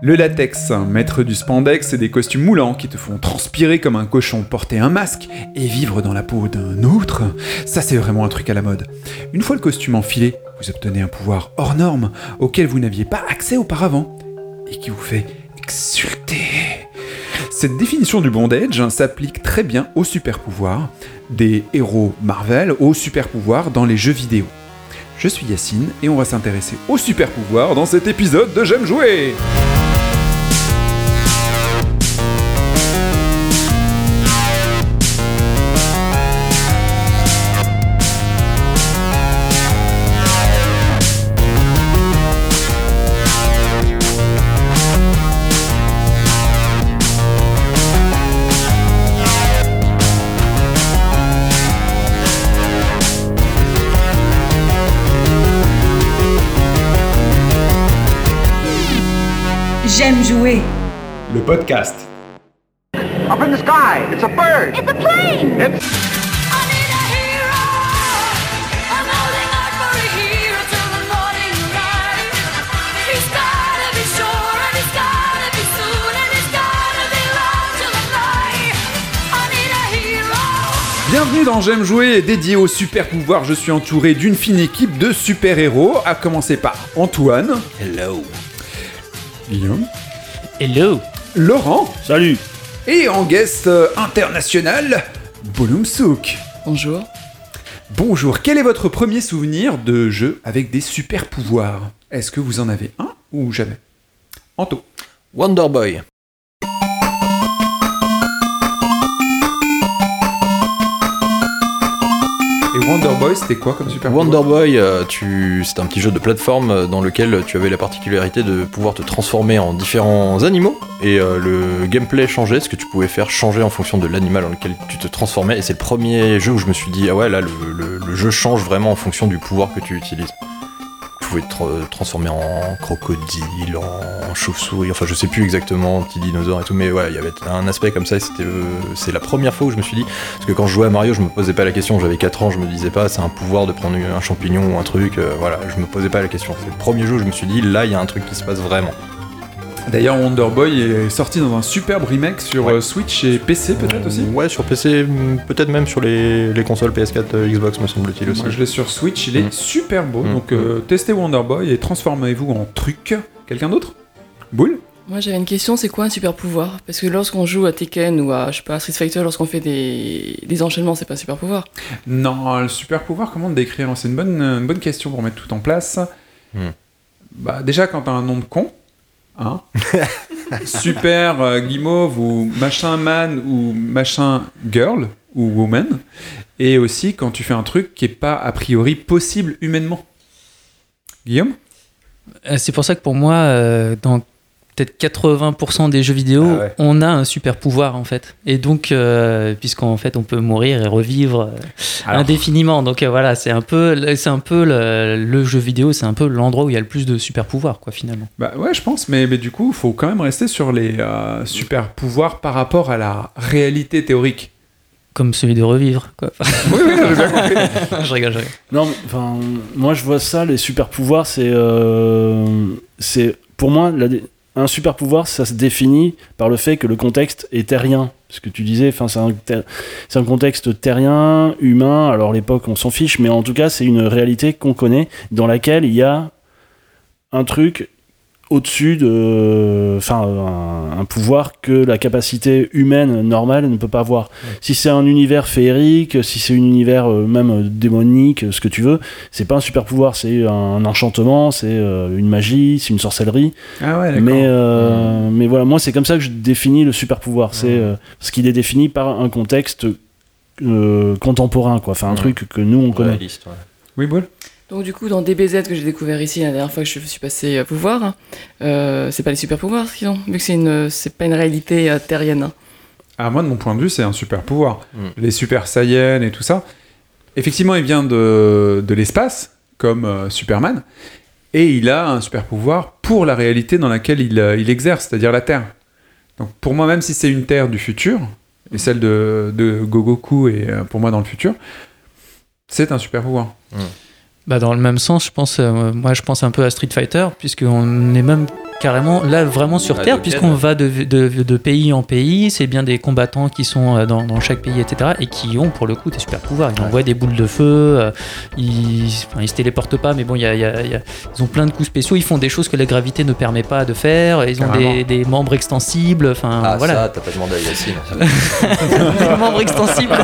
Le latex, maître du spandex et des costumes moulants qui te font transpirer comme un cochon, porter un masque et vivre dans la peau d'un autre, ça c'est vraiment un truc à la mode. Une fois le costume enfilé, vous obtenez un pouvoir hors norme auquel vous n'aviez pas accès auparavant et qui vous fait exulter. Cette définition du bondage s'applique très bien aux super pouvoirs des héros Marvel, aux super pouvoirs dans les jeux vidéo. Je suis Yacine et on va s'intéresser aux super pouvoirs dans cet épisode de J'aime jouer. Le podcast. Up in the sky, it's a bird. It's a plane. It's I need a hero. I'm holding out for a hero till the morning light. He's gotta be sure and he's gotta be soon and he's gotta be long till the night. I need a hero. Bienvenue dans J'aime jouer, dédié aux super pouvoirs. Je suis entouré d'une fine équipe de super héros, à commencer par Antoine. Hello. Guillaume. Hello Laurent. Salut Et en guest euh, international, Bolum Souk. Bonjour. Bonjour, quel est votre premier souvenir de jeu avec des super pouvoirs? Est-ce que vous en avez un ou jamais? Anto. Wonder Boy. Et Wonder Boy, c'était quoi comme super Wonder pouvoir Boy, euh, tu... c'est un petit jeu de plateforme euh, dans lequel tu avais la particularité de pouvoir te transformer en différents animaux et euh, le gameplay changeait, ce que tu pouvais faire changer en fonction de l'animal dans lequel tu te transformais. Et c'est le premier jeu où je me suis dit ah ouais là le, le- le jeu change vraiment en fonction du pouvoir que tu utilises. Tu pouvais te tra- transformer en crocodile, en chauve-souris, enfin je sais plus exactement, petit dinosaure et tout, mais ouais, il y avait un aspect comme ça c'était, euh, c'est la première fois où je me suis dit, parce que quand je jouais à Mario, je me posais pas la question, j'avais 4 ans, je me disais pas c'est un pouvoir de prendre un champignon ou un truc, euh, voilà, je me posais pas la question. C'est le premier jeu où je me suis dit, là il y a un truc qui se passe vraiment. D'ailleurs, Wonder Boy est sorti dans un superbe remake sur Ouais. euh, Switch et PC peut-être aussi Ouais, sur PC, mm, peut-être même sur les, les consoles PS4, euh, Xbox me semble-t-il aussi. Moi je l'ai sur Switch, il est Mm. super beau. Mm. Donc euh, testez Wonder Boy et transformez-vous en truc. Quelqu'un d'autre? Boule? Moi j'avais une question, c'est quoi un super pouvoir? Parce que lorsqu'on joue à Tekken ou à je sais pas, Street Fighter, lorsqu'on fait des, des enchaînements, c'est pas un super pouvoir. Non, le super pouvoir, comment le décrire? C'est une bonne, une bonne question pour mettre tout en place. Bah, déjà, quand t'as un nom de con, hein Super euh, Guimauve ou machin man ou machin girl ou woman. Et aussi quand tu fais un truc qui est pas a priori possible humainement. Guillaume? Euh, C'est pour ça que pour moi, euh, dans peut-être 80% des jeux vidéo, Ah ouais. on a un super pouvoir en fait. Et donc, euh, puisqu'en fait, on peut mourir et revivre euh, Alors. indéfiniment. Donc euh, voilà, c'est un peu, c'est un peu le, le jeu vidéo, c'est un peu l'endroit où il y a le plus de super pouvoirs, quoi, finalement. Bah ouais, je pense, mais, mais du coup, il faut quand même rester sur les euh, super pouvoirs par rapport à la réalité théorique. Comme celui de revivre, quoi. oui, oui, j'ai bien compris. je rigole, je rigole. Non, enfin, moi je vois ça, les super pouvoirs, c'est. euh, c'est pour moi, la dé- un super pouvoir, ça se définit par le fait que le contexte est terrien. Ce que tu disais, c'est un contexte terrien, humain. Alors, l'époque, on s'en fiche, mais en tout cas, c'est une réalité qu'on connaît, dans laquelle il y a un truc au-dessus de. Enfin, un, un pouvoir que la capacité humaine normale ne peut pas avoir. Si c'est un univers féerique, si c'est un univers euh, même démonique, ce que tu veux, c'est pas un super pouvoir, c'est un enchantement, c'est euh, une magie, c'est une sorcellerie. Ah ouais, d'accord. Mais, euh, mais voilà, moi c'est comme ça que je définis le super pouvoir. C'est euh, ce qu'il est défini par un contexte euh, contemporain, quoi. Enfin, un Ouais. truc que nous on connaît. Oui, Boule? Donc du coup, dans DBZ que j'ai découvert ici la dernière fois que je suis passé à pouvoir, hein, euh, c'est pas les super pouvoirs ce qu'ils ont, vu que c'est une, c'est pas une réalité euh, terrienne. hein. Ah, moi, de mon point de vue, c'est un super pouvoir. Mm. Les super saiyans et tout ça. Effectivement, il vient de, de l'espace, comme euh, Superman, et il a un super pouvoir pour la réalité dans laquelle il, euh, il exerce, c'est-à-dire la Terre. Donc, pour moi, même si c'est une Terre du futur, et celle de, de Gogoku est euh, pour moi dans le futur, c'est un super pouvoir. Bah, dans le même sens, je pense, euh, moi je pense un peu à Street Fighter, puisqu'on est même carrément là vraiment sur Ah, Terre, puisqu'on va de, de- de pays en pays, c'est bien des combattants qui sont euh, dans, dans chaque pays, etc. Et qui ont pour le coup des super pouvoirs. Ils envoient des boules de feu, euh, ils, enfin, ils se téléportent pas, mais bon, il y a- il y a- il y a- ils ont plein de coups spéciaux. Ils font des choses que la gravité ne permet pas de faire. Ils ont des, membres extensibles. Enfin Ah, voilà, ça, t'as pas demandé à Yacine. des membres extensibles.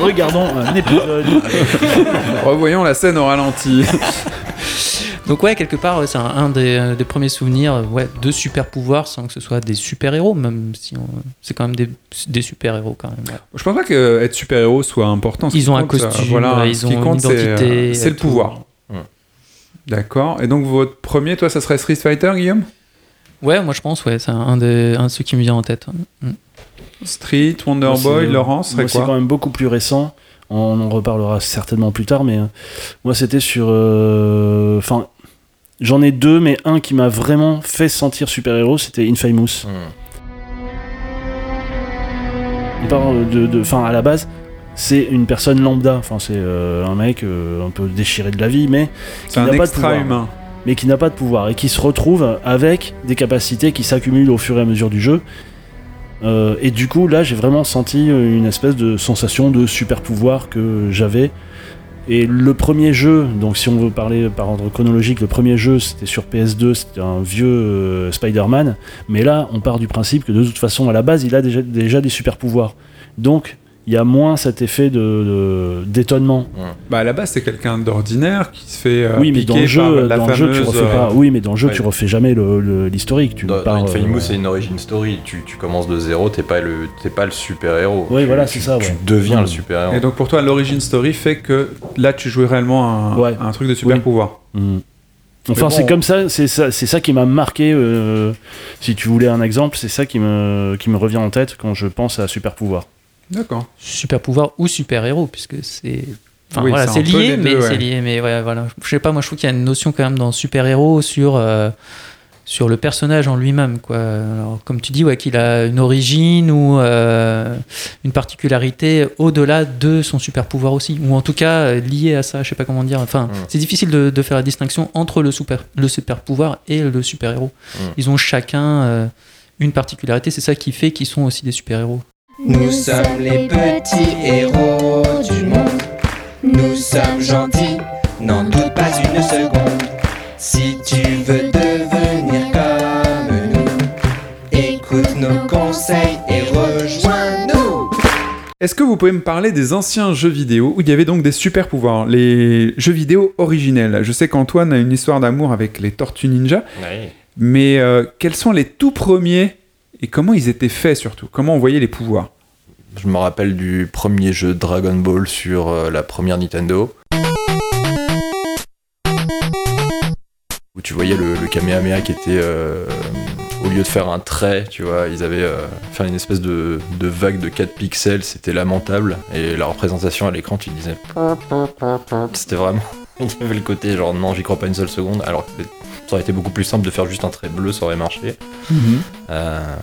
Regardons un épisode. Revoyons la scène au ralenti. Donc ouais, quelque part, ouais, c'est un, un des, euh, des premiers souvenirs euh, ouais, de super pouvoirs sans que ce soit des super héros, même si on- c'est quand même des, des super héros quand même. ouais. Je pense pas que être super-héros soit important. Ils ont un ça- costume, voilà, ils ce qui ont compte, une c'est, euh, identité, C'est le tout. pouvoir. Ouais. D'accord. Et donc, votre premier, toi, ça serait Street Fighter, Guillaume? Ouais, moi je pense, ouais, c'est un, des, un de ceux qui me vient en tête. Mm. Street, Wonder Moi, Boy, c'est- Laurent, ce serait moi, c'est quoi? quand même beaucoup plus récent. On en reparlera certainement plus tard, mais euh, moi, c'était sur. euh, Enfin, j'en ai deux, mais un qui m'a vraiment fait sentir super-héros, c'était Infamous. Hmm. On parle de, enfin, à la base, c'est une personne lambda. Enfin, c'est euh, un mec euh, un peu déchiré de la vie, mais C'est qui un n'a pas de pouvoir. humain. mais qui n'a pas de pouvoir et qui se retrouve avec des capacités qui s'accumulent au fur et à mesure du jeu. Euh, et du coup, là, j'ai vraiment senti une espèce de sensation de super pouvoir que j'avais. Et le premier jeu, donc si on veut parler par ordre chronologique, le premier jeu c'était sur PS2, c'était un vieux euh, Spider-Man. Mais là, on part du principe que de toute façon, à la base, il a déjà, déjà des super pouvoirs. Donc, il y a moins cet effet de- de- d'étonnement. Bah, à la base, c'est quelqu'un d'ordinaire qui se fait euh, oui, mais dans le jeu, dans le jeu, tu fameuse, refais euh, pas. Oui, mais dans le jeu, ouais. tu refais jamais le- le- l'historique. Tu Dans, pars, dans Infamous, euh, c'est une origin story. Tu, tu commences de zéro, t'es pas le, t'es pas le super héros. Oui, Tu- voilà, tu- c'est ça, Tu ouais. deviens Mm. le super héros. Et donc, pour toi, l'origin story fait que là, tu jouais réellement un, Ouais. un truc de super Oui. pouvoir. Mm. Enfin, c'est comme ça, c'est ça, c'est ça qui m'a marqué. euh, si tu voulais un exemple, c'est ça qui me, qui me revient en tête quand je pense à super pouvoir. D'accord. Super pouvoir ou super héros, puisque c'est. Enfin Oui, voilà, c'est lié, mais ouais. c'est lié, mais ouais, voilà. Je sais pas, moi je trouve qu'il y a une notion quand même dans super héros sur euh, sur le personnage en lui-même, quoi. Alors, comme tu dis, ouais, qu'il a une origine ou euh, une particularité au-delà de son super pouvoir aussi, ou en tout cas euh, lié à ça. Je sais pas comment dire. Enfin, Mm. c'est difficile de, de faire la distinction entre le super le super pouvoir et le super héros. Mm. Ils ont chacun euh, une particularité. C'est ça qui fait qu'ils sont aussi des super héros. Nous sommes les petits héros du monde. Nous sommes gentils, n'en doute pas une seconde. Si tu veux devenir comme nous, écoute nos conseils et rejoins-nous. Est-ce que vous pouvez me parler des anciens jeux vidéo où il y avait donc des super pouvoirs Les jeux vidéo originels? Je sais qu'Antoine a une histoire d'amour avec les Tortues Ninja, mais euh, quels sont les tout premiers et comment ils étaient faits surtout? Comment on voyait les pouvoirs? Je me rappelle du premier jeu Dragon Ball sur euh, la première Nintendo. Où tu voyais le, le Kamehameha qui était. euh, au lieu de faire un trait, tu vois, ils avaient euh, fait une espèce de, de vague de 4 pixels, c'était lamentable. Et la représentation à l'écran, tu disais. C'était vraiment. Il y avait le côté genre non, j'y crois pas une seule seconde. Alors que ça aurait été beaucoup plus simple de faire juste un trait bleu, ça aurait marché. Euh,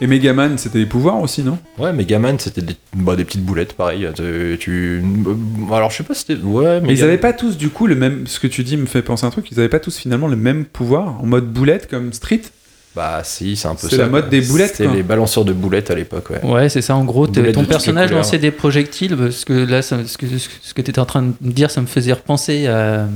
Et Megaman, c'était des pouvoirs aussi, non? Ouais, Megaman, c'était des, bah, des petites boulettes, pareil. Tu, tu- euh, Alors, je sais pas si c'était. Ouais, Mais ils avaient pas tous du coup le même. Ce que tu dis me fait penser à un truc. Ils avaient pas tous finalement le même pouvoir en mode boulette comme Street. Bah, si, c'est un peu ça. C'est la mode des boulettes, C'était les balanceurs de boulettes à l'époque, ouais. Ouais, c'est ça. En gros, ton personnage lançait des projectiles. Parce que là, ça- ce que, ce que tu étais en train de dire, ça me faisait repenser à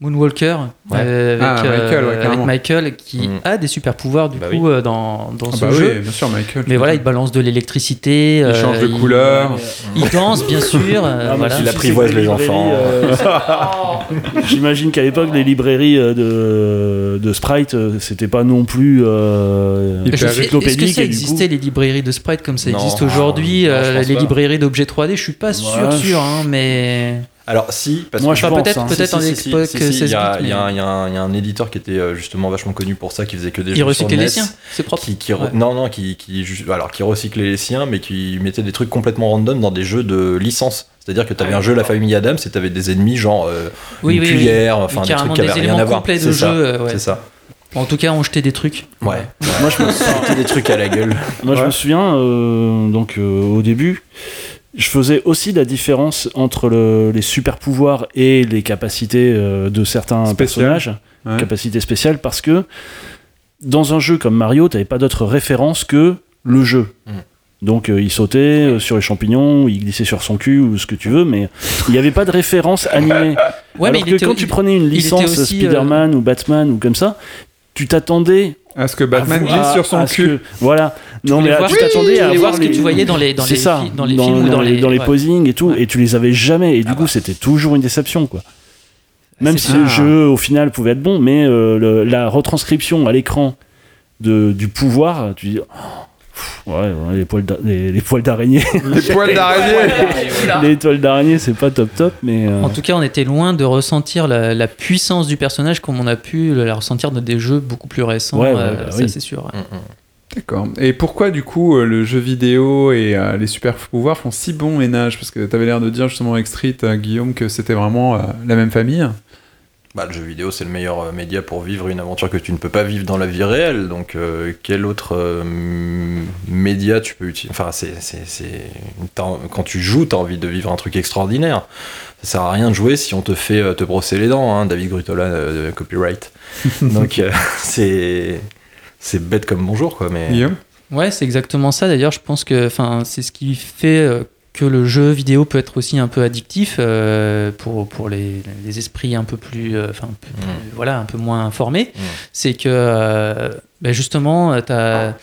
Moonwalker Ouais. euh, avec, Ah, Michael, ouais, avec carrément. Michael qui Mm. a des super pouvoirs du Bah coup euh, dans, dans Ah ce bah jeu. oui, bien sûr, Michael. Mais voilà, il balance de l'électricité. Il euh, change de il- couleur. Il danse, bien sûr. euh, Ah, voilà. Il apprivoise les enfants. euh, J'imagine qu'à l'époque, les librairies euh, de, de Sprite, euh, c'était pas non plus euh, Est-ce que ça coup- existait les librairies de sprite comme ça Non. existe aujourd'hui euh, Les pas. librairies d'objets 3D, je suis pas sûr, sûr, hein, mais. Alors, si, parce Moi, que. je pense, peut-être hein. peut-être Si, en si, si, époque si, si, 16 Il y, a- y un- mais- il y a un il y a un éditeur qui était euh, justement vachement connu pour ça, qui faisait que des Il jeux sur recyclait les NES, siens, c'est propre. Qui, qui re- Ouais. Non, non, qui, alors, qui recyclait les siens, mais qui mettait des trucs complètement random dans des jeux de licence. C'est-à-dire que tu avais un jeu La Famille Adams et tu avais des ennemis genre euh, Oui, une oui, oui. cuillère, enfin des trucs qui des avaient rien éléments à voir. complets de C'est ça, jeu, euh, ouais. C'est ça. En tout cas, on jetait des trucs. Ouais. Moi, je me sentais des trucs à la gueule. Moi, je Ouais. me souviens, euh, donc euh, au début, je faisais aussi la différence entre le- les super pouvoirs et les capacités euh, de certains personnages, Ouais. capacités spéciales, parce que dans un jeu comme Mario, t'avais pas d'autre référence que le jeu. Mm. Donc euh, il sautait euh, sur les champignons, il glissait sur son cul ou ce que tu veux, mais il n'y avait pas de référence animée. Ouais, mais Alors il que était- quand tu prenais une licence Spider-Man ou Batman ou comme ça, tu t'attendais À ce que Batman glisse à- sur son cul. que- voilà. Non, voulais mais là, voir- tu t'attendais tu à voir ce que les- tu voyais dans les- dans C'est les ça, fi- dans les films ou dans les- dans les ouais. posings et tout, Ouais. et tu les avais jamais. Et du Ah coup, bah. c'était toujours une déception, quoi. Même C'est si ça. le jeu, au final, pouvait être bon, mais euh, le- la retranscription à l'écran de, du pouvoir, tu dis. oh, ouais, ouais, les poils d'a- les, poils d'araignée. Les poils d'araignée. les toiles d'araignée, c'est pas top top, mais. euh, En tout cas, on était loin de ressentir la, la puissance du personnage comme on a pu la ressentir dans des jeux beaucoup plus récents. Ouais, ouais, euh, bah ça, oui. c'est sûr. Mm, mm. D'accord. Et pourquoi du coup euh, le jeu vidéo et euh, les super pouvoirs font si bon ménage? Parce que t'avais l'air de dire justement avec Street, euh, Guillaume, que c'était vraiment euh, la même famille. Bah, le jeu vidéo, c'est le meilleur euh, média pour vivre une aventure que tu ne peux pas vivre dans la vie réelle. Donc, euh, quel autre euh, média tu peux utiliser Enfin, c'est, c'est, c'est- t'as- quand tu joues, tu as envie de vivre un truc extraordinaire. Ça sert à rien de jouer si on te fait euh, te brosser les dents, hein, David Grutola, euh, de copyright. Donc, euh, c'est, c'est bête comme bonjour, quoi. Mais Ouais, c'est exactement ça. D'ailleurs, je pense que enfin, c'est ce qui fait euh, que le jeu vidéo peut être aussi un peu addictif euh, pour, pour les, les esprits un peu plus, euh, enfin, peu plus- Mm. voilà, un peu moins informés. Mm. C'est que euh, ben justement, tu as,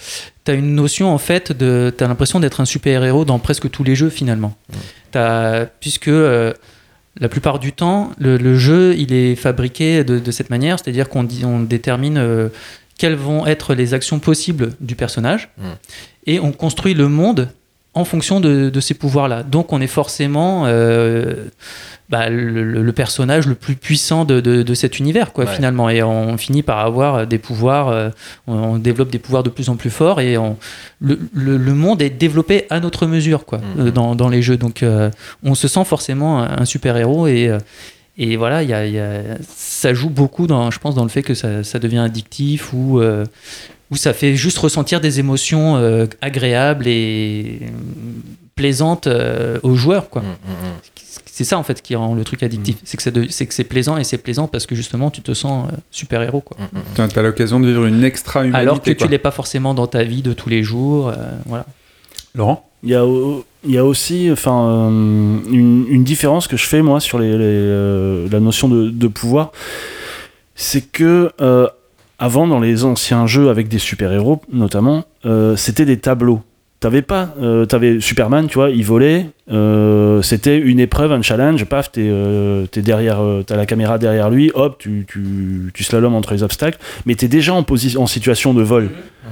une notion en fait de. Tu as l'impression d'être un super-héros dans presque tous les jeux finalement. Mm. T'as- puisque. la plupart du temps, le, le jeu, il est fabriqué de, de cette manière, c'est-à-dire qu'on on détermine quelles vont être les actions possibles du personnage, Mm. et on construit le monde en fonction de, de ces pouvoirs-là. Donc on est forcément euh, bah, le, personnage le plus puissant de, de- de cet univers, quoi, Ouais. finalement. Et on finit par avoir des pouvoirs, euh, on, développe des pouvoirs de plus en plus forts, et on- le, le- le monde est développé à notre mesure, quoi, Mhm. euh, dans, dans les jeux. Donc euh, on se sent forcément un, super-héros, et... et voilà, il y a- y a- ça joue beaucoup, dans, je pense, dans le fait que ça, ça devient addictif ou, ou ça fait juste ressentir des émotions euh, agréables et plaisantes euh, aux joueurs. Quoi. Mm, mm, mm. C'est ça en fait qui rend le truc addictif. C'est que c'est de- c'est que c'est plaisant et c'est plaisant parce que justement tu te sens euh, super héros. Quoi. T'as t'as l'occasion de vivre une extra humanité. Alors que quoi. tu l'es pas forcément dans ta vie de tous les jours. euh, voilà. Laurent? Il y a, au- il y a aussi enfin, euh, une, une différence que je fais moi sur les, les, euh, la notion de, de pouvoir. C'est que euh, avant, dans les anciens jeux avec des super-héros notamment, euh, c'était des tableaux. T'avais pas, euh, t'avais Superman, tu vois, il volait, euh, c'était une épreuve, un challenge, paf, t'es euh, t'es derrière, euh, t'as la caméra derrière lui, hop, tu, tu, tu slalomes entre les obstacles, mais t'es déjà en, position, en situation de vol.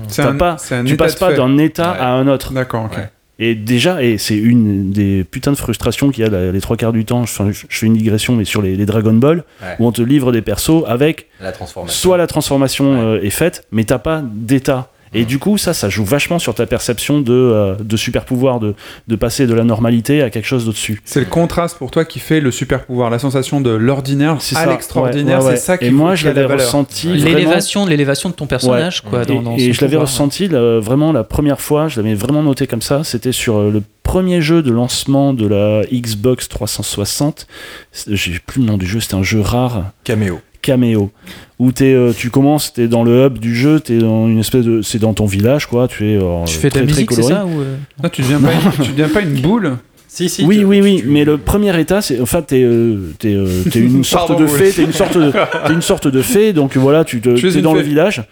C'est T'as un- pas, c'est un tu état passes pas d'un état Ouais. à un autre. D'accord, ok. Ouais. Et déjà, et c'est une des putains de frustrations qu'il y a les trois quarts du temps, je, je fais une digression, mais sur les, les Dragon Ball, Ouais. où on te livre des persos avec La transformation. soit la transformation Ouais. euh, est faite, mais t'as pas d'état. Et du coup, ça, ça joue vachement sur ta perception de, euh, de super pouvoir, de, de passer de la normalité à quelque chose d'au-dessus. C'est le contraste pour toi qui fait le super pouvoir, la sensation de l'ordinaire C'est à ça. l'extraordinaire, Ouais, ouais, ouais. c'est ça qui Et moi, je la l'avais valeur. ressenti. Vraiment- L'élévation, l'élévation de ton personnage. Quoi, dans, et dans et son je l'avais ressenti là, vraiment la première fois, je l'avais vraiment noté comme ça, c'était sur euh, le premier jeu de lancement de la Xbox 360. C'est- J'ai plus le nom du jeu, c'était un jeu rare. Caméo. Caméo. Où t'es, euh, tu commences t'es dans le hub du jeu t'es dans une espèce de c'est dans ton village quoi tu es euh, Tu fais de la musique, c'est ça ou, euh? Tu deviens pas, une- tu deviens pas une boule? Si, si. oui tu- oui oui tu- mais le premier état c'est enfin t'es euh, t'es, euh, t'es une sorte Pardon, de oui. fée t'es une sorte de t'es une sorte de fée donc voilà tu te, t'es dans le village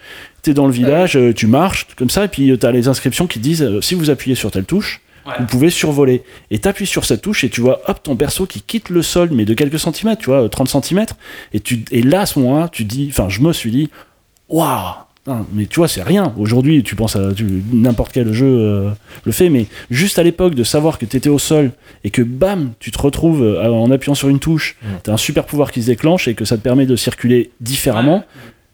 t'es dans le village tu marches comme ça et puis t'as les inscriptions qui disent euh, si vous appuyez sur telle touche vous pouvez survoler. Et t'appuies sur cette touche et tu vois hop ton perso qui quitte le sol mais de quelques centimètres tu vois euh, 30 centimètres. Et tu et là à ce moment-là tu dis enfin je me suis dit waouh mais tu vois c'est rien. Aujourd'hui tu penses à tu- n'importe quel jeu euh, le fait mais juste à l'époque de savoir que t'étais au sol et que bam tu te retrouves euh, en appuyant sur une touche Mm. t'as un super pouvoir qui se déclenche et que ça te permet de circuler différemment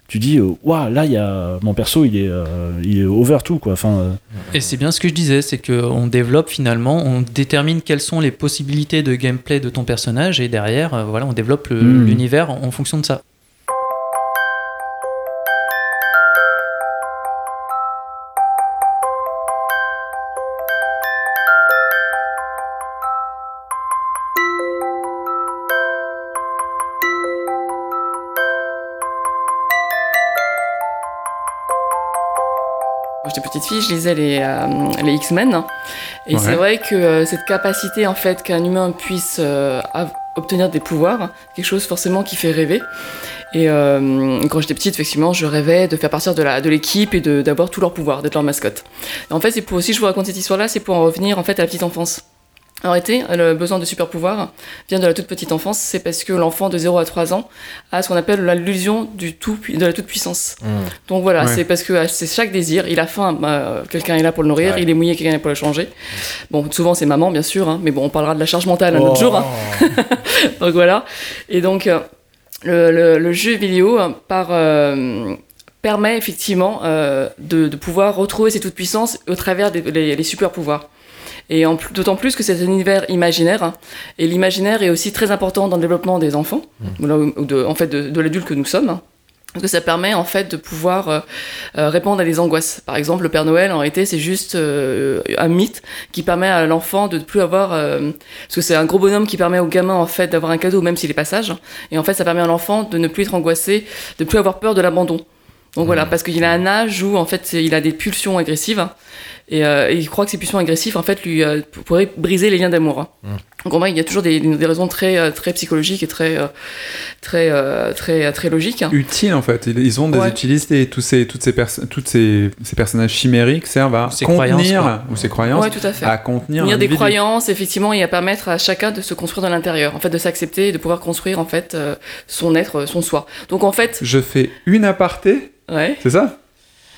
tu dis waouh là il y a mon perso il est euh, il est over tout quoi enfin euh, Et c'est bien ce que je disais, c'est qu'on développe finalement, on détermine quelles sont les possibilités de gameplay de ton personnage et derrière, euh, voilà, on développe le- Mm. l'univers en fonction de ça. Petite fille, je lisais les, euh, les X-Men. Et Ouais. c'est vrai que euh, cette capacité, en fait, qu'un humain puisse euh, obtenir des pouvoirs, quelque chose forcément qui fait rêver. Et euh, quand j'étais petite, effectivement, je rêvais de faire partir de la de l'équipe et d'avoir tous leurs pouvoirs, d'être leur mascotte. Et en fait, c'est pour aussi, je vous raconte cette histoire-là, c'est pour en revenir en fait à la petite enfance. En réalité, le besoin de super pouvoirs vient de la toute petite enfance, c'est parce que l'enfant de 0 à 3 ans a ce qu'on appelle l'illusion du tout, de la toute puissance. Mmh. Donc voilà, Ouais. c'est parce que euh, c'est chaque désir, il a faim, bah, quelqu'un est là pour le nourrir, Ouais. il est mouillé, quelqu'un est là pour le changer. Bon, souvent c'est maman, bien sûr, hein, mais bon, on parlera de la charge mentale un autre jour. hein. donc voilà. Et donc, euh, le, le- le jeu vidéo euh, par, euh, permet effectivement euh, de, de pouvoir retrouver cette toute puissance au travers des les, les super pouvoirs. Et d'autant plus que c'est un univers imaginaire, hein, et l'imaginaire est aussi très important dans le développement des enfants, ou là, ou de, en fait de, de l'adulte que nous sommes. hein. Parce que ça permet en fait de pouvoir euh, euh, répondre à des angoisses. Par exemple, le Père Noël, en réalité, c'est juste euh, un mythe qui permet à l'enfant de ne plus avoir... euh, parce que c'est un gros bonhomme qui permet au gamin, en fait, d'avoir un cadeau, même s'il est pas sage. Et en fait, ça permet à l'enfant de ne plus être angoissé, de ne plus avoir peur de l'abandon. Donc voilà, parce qu'il a un âge où, en fait, il a des pulsions agressives. Et, euh, et il croit que ces pulsions agressives, en fait, lui euh, pourraient briser les liens d'amour. hein. Donc en vrai, il y a toujours des, des raisons très, euh, très psychologiques et très, euh, très, euh, très, très logiques. hein. Utile en fait. Ils- ont des Ouais. utilités et tous ces, toutes ces, perso- toutes ces, ces personnages chimériques servent à Ces contenir, ou ces croyances, Ouais, tout à fait. à contenir Unir des l'individu. croyances, effectivement, et à permettre à chacun de se construire de l'intérieur, en fait, de s'accepter et de pouvoir construire, en fait, son être, son soi. Donc, en fait, Je fais une aparté, ouais. c'est ça?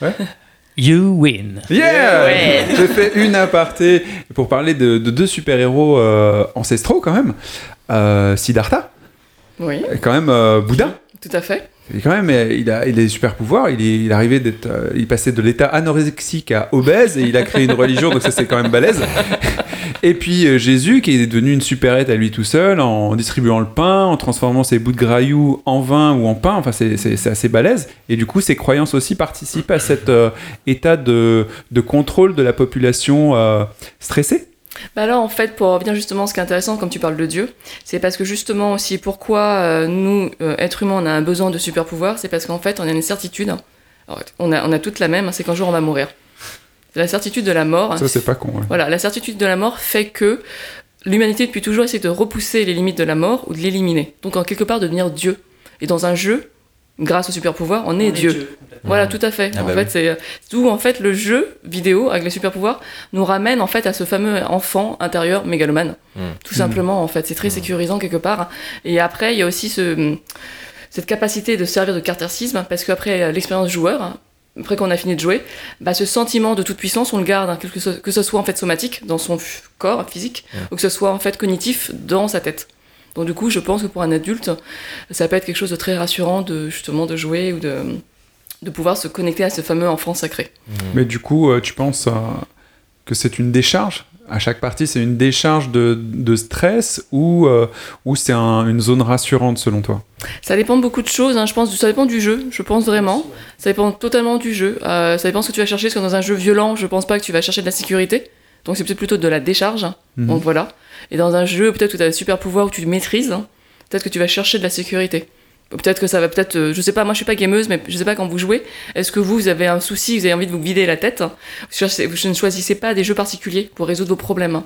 You win. Yeah Ouais. J'ai fait une aparté pour parler de, de deux super-héros euh, ancestraux quand même. Euh, Siddhartha, Oui, et quand même euh, Bouddha. tout à fait. Et quand même, il a, il a des super pouvoirs. Il est, il est arrivé d'être, euh, il passait de l'état anorexique à obèse et il a créé une religion, donc ça c'est quand même balèze. Et puis euh, Jésus qui est devenu une supérette à lui tout seul en distribuant le pain, en transformant ses bouts de graillou en vin ou en pain. Enfin, c'est, assez balèze. Et du coup, ses croyances aussi participent à cet euh, état de, contrôle de la population euh, stressée. Bah là, en fait, pour revenir justement, ce qui est intéressant, comme tu parles de Dieu, c'est parce que justement aussi, pourquoi nous, euh, êtres humains, on a un besoin de super pouvoir, c'est parce qu'en fait, on a une certitude. Alors, on, a, on a toute la même, hein, c'est qu'un jour on va mourir. La certitude de la mort. Ça, c'est pas con. ouais. Voilà, la certitude de la mort fait que l'humanité depuis toujours essaie de repousser les limites de la mort ou de l'éliminer. Donc en quelque part de devenir Dieu. Et dans un jeu, grâce au super pouvoir, on est Dieu. Voilà, tout à fait. Ah en bah fait, oui. c'est euh, tout en fait le jeu vidéo avec les super pouvoirs nous ramène en fait à ce fameux enfant intérieur mégalomane. Mm. Tout simplement en fait, c'est très sécurisant quelque part. Et après, il y a aussi ce cette capacité de servir de cartersisme parce qu'après euh, l'expérience joueur, hein, après qu'on a fini de jouer, bah, ce sentiment de toute puissance, on le garde, hein, que, ce, que ce soit en fait somatique dans son corps physique, ou que ce soit en fait cognitif dans sa tête. Donc du coup, je pense que pour un adulte, ça peut être quelque chose de très rassurant de justement de jouer ou de de pouvoir se connecter à ce fameux enfant sacré. Mais du coup, euh, tu penses euh, que c'est une décharge À chaque partie, c'est une décharge de, de stress ou, euh, ou c'est un- une zone rassurante selon toi? Ça dépend de beaucoup de choses, hein, je pense, ça dépend du jeu, je pense vraiment. Ça dépend totalement du jeu. Euh, ça dépend ce que tu vas chercher, parce que dans un jeu violent, je pense pas que tu vas chercher de la sécurité. Donc c'est peut-être plutôt de la décharge. hein. Mhm. Donc voilà. Et dans un jeu, peut-être que tu as des super pouvoirs où tu maîtrises, hein, peut-être que tu vas chercher de la sécurité. Peut-être que ça va peut-être, euh, je sais pas, moi je suis pas gameuse, mais je sais pas quand vous jouez, est-ce que vous, vous avez un souci, vous avez envie de vous vider la tête? Vous ne choisissez pas des jeux particuliers pour résoudre vos problèmes.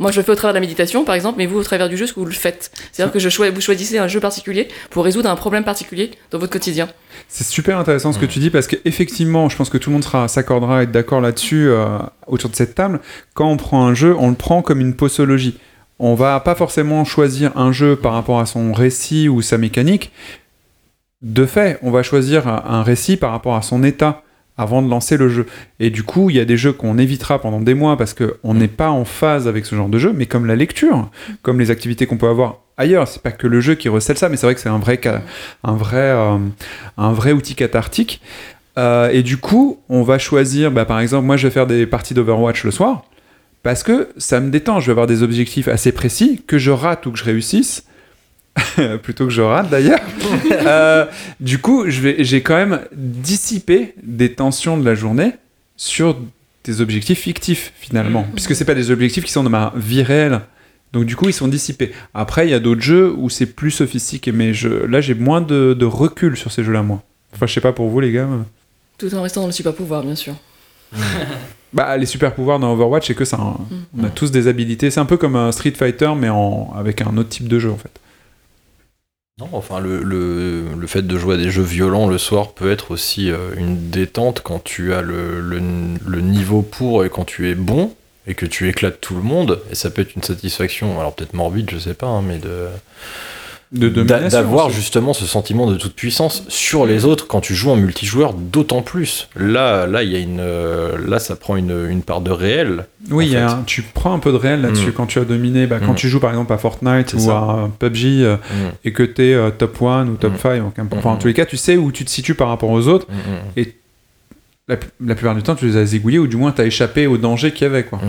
Moi, je le fais au travers de la méditation, par exemple, mais vous, au travers du jeu, est-ce que vous le faites C'est-à-dire que je vous choisissez un jeu particulier pour résoudre un problème particulier dans votre quotidien. C'est super intéressant ce que tu dis parce qu'effectivement, je pense que tout le monde s'accordera à être d'accord là-dessus euh, autour de cette table. Quand on prend un jeu, on le prend comme une posologie. On va pas forcément choisir un jeu par rapport à son récit ou sa mécanique. De fait, on va choisir un récit par rapport à son état avant de lancer le jeu. Et du coup, il y a des jeux qu'on évitera pendant des mois parce qu'on n'est pas en phase avec ce genre de jeu, mais comme la lecture, comme les activités qu'on peut avoir ailleurs, c'est pas que le jeu qui recèle ça, mais c'est vrai que c'est un vrai, un vrai, euh, un vrai outil cathartique. Euh, et du coup, on va choisir, bah, par exemple, moi je vais faire des parties d'Overwatch le soir, parce que ça me détend, je vais avoir des objectifs assez précis, que je rate ou que je réussisse, plutôt que je rate d'ailleurs. Euh, du coup, j'ai quand même dissipé des tensions de la journée sur des objectifs fictifs finalement, puisque c'est pas des objectifs qui sont dans ma vie réelle. Donc du coup, ils sont dissipés. Après, il y a d'autres jeux où c'est plus sophistiqué, mais je, là, j'ai moins de, de recul sur ces jeux-là, moi. Enfin, je sais pas pour vous, les gars. mais- Tout en restant dans le super pouvoir, bien sûr. Bah, les super pouvoirs dans Overwatch, c'est que ça. hein. On a tous des habilités. C'est un peu comme un Street Fighter, mais en... avec un autre type de jeu, en fait. Non, enfin, le, le, le fait de jouer à des jeux violents le soir peut être aussi euh, une détente quand tu as le, le, le niveau pour et quand tu es bon et que tu éclates tout le monde. Et ça peut être une satisfaction, alors peut-être morbide, je sais pas, hein, mais de. D'avoir justement ce sentiment de toute puissance sur les autres quand tu joues en multijoueur, d'autant plus. Là, là, il y a une, euh, là, ça prend une, une part de réel. Oui, a un- tu prends un peu de réel là-dessus Mm. quand tu as dominé. Bah, Quand Mm. tu joues par exemple à Fortnite ou ça. à PUBG euh, Mm, et que tu es top 1 ou top Mm. 5, donc, enfin, en tous les cas, tu sais où tu te situes par rapport aux autres. La, la plupart du temps, tu les as zigouillés ou du moins tu as échappé au danger qu'il y avait. Quoi.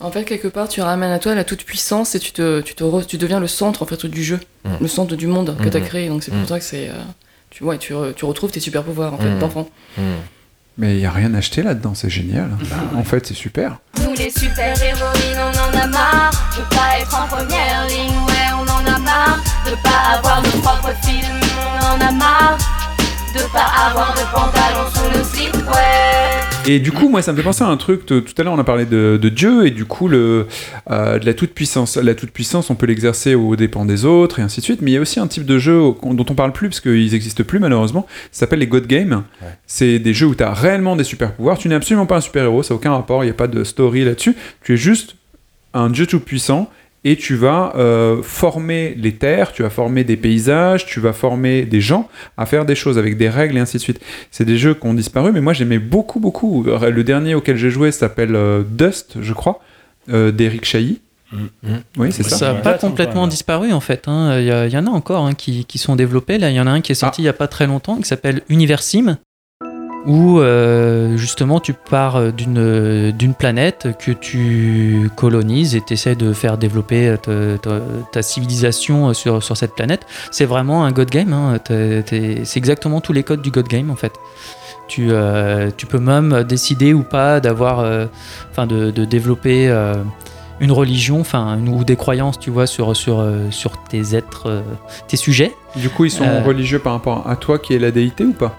Mm, mm, mm. En fait, quelque part, tu ramènes à toi la toute puissance et tu, te, tu, te re- tu deviens le centre en fait du jeu, Mm. le centre du monde que tu as Mhm. créé. Donc c'est Mm. pour ça que c'est. euh, tu, ouais, tu, re- tu retrouves tes super pouvoirs en fait Mm. d'enfant. Mm. Mais il n'y a rien acheté là-dedans, c'est génial. Bah, en fait, c'est super. Nous les super-héroïnes, on en a marre de pas être en première ligne, ouais, on en a marre de pas avoir nos propres films, on en a marre de pas avoir de pantalon sous nos slips, ouais. Et du coup, moi, ça me fait penser à un truc. Tout à l'heure, on a parlé de, de Dieu et du coup, le, euh, de la toute-puissance. La toute-puissance, on peut l'exercer aux dépens des autres et ainsi de suite. Mais il y a aussi un type de jeu dont on parle plus parce qu'ils n'existent plus, malheureusement. Ça s'appelle les God Games. Ouais. C'est des jeux où tu as réellement des super-pouvoirs. Tu n'es absolument pas un super-héros, ça n'a aucun rapport. Il n'y a pas de story là-dessus. Tu es juste un dieu tout-puissant et tu vas euh, former les terres, tu vas former des paysages, tu vas former des gens à faire des choses avec des règles et ainsi de suite. C'est des jeux qui ont disparu, mais moi j'aimais beaucoup, beaucoup. Le dernier auquel j'ai joué s'appelle euh, Dust, je crois, euh, d'Eric Chahi. Mm. Oui, c'est Ça ça. n'a pas complètement disparu en fait. hein. Il y, en a encore hein, qui, qui sont développés. Là, il y en a un qui est sorti il n'y a pas très longtemps qui s'appelle Universim, où euh, justement tu pars d'une d'une planète que tu colonises et tu essaies de faire développer ta, ta- ta civilisation sur, sur cette planète. C'est vraiment un God Game. hein. T'es- t'es- C'est exactement tous les codes du God Game en fait. Tu, euh, tu peux même décider ou pas d'avoir, euh, enfin de, de développer euh, une religion, enfin ou des croyances, tu vois, sur sur euh, sur tes êtres, euh, tes sujets. Du coup, ils sont Euh. religieux par rapport à toi qui est la déité ou pas?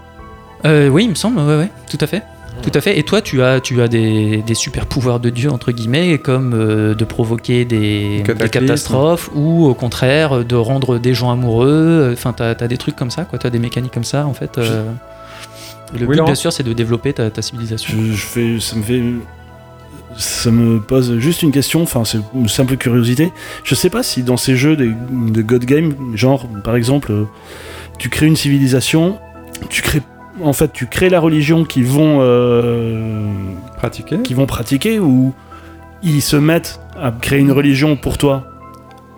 Euh, oui, il me semble, ouais, ouais, tout à fait. Tout à fait. Et toi, tu as, tu as des, des super pouvoirs de Dieu, entre guillemets, comme euh, de provoquer des, catastrophes ou au contraire de rendre des gens amoureux. Enfin, tu as, des trucs comme ça, quoi. Tu as des mécaniques comme ça, en fait. euh. Et le Oui, but, bien sûr, c'est de développer ta, ta civilisation. Je, je fais, ça me fait, ça me pose juste une question. Enfin, c'est une simple curiosité. Je sais pas si dans ces jeux de God Game, genre par exemple, euh, tu crées une civilisation, tu crées, en fait, tu crées la religion qu'ils vont, euh, Pratiquer qu'ils vont pratiquer ou ils se mettent à créer une religion pour toi.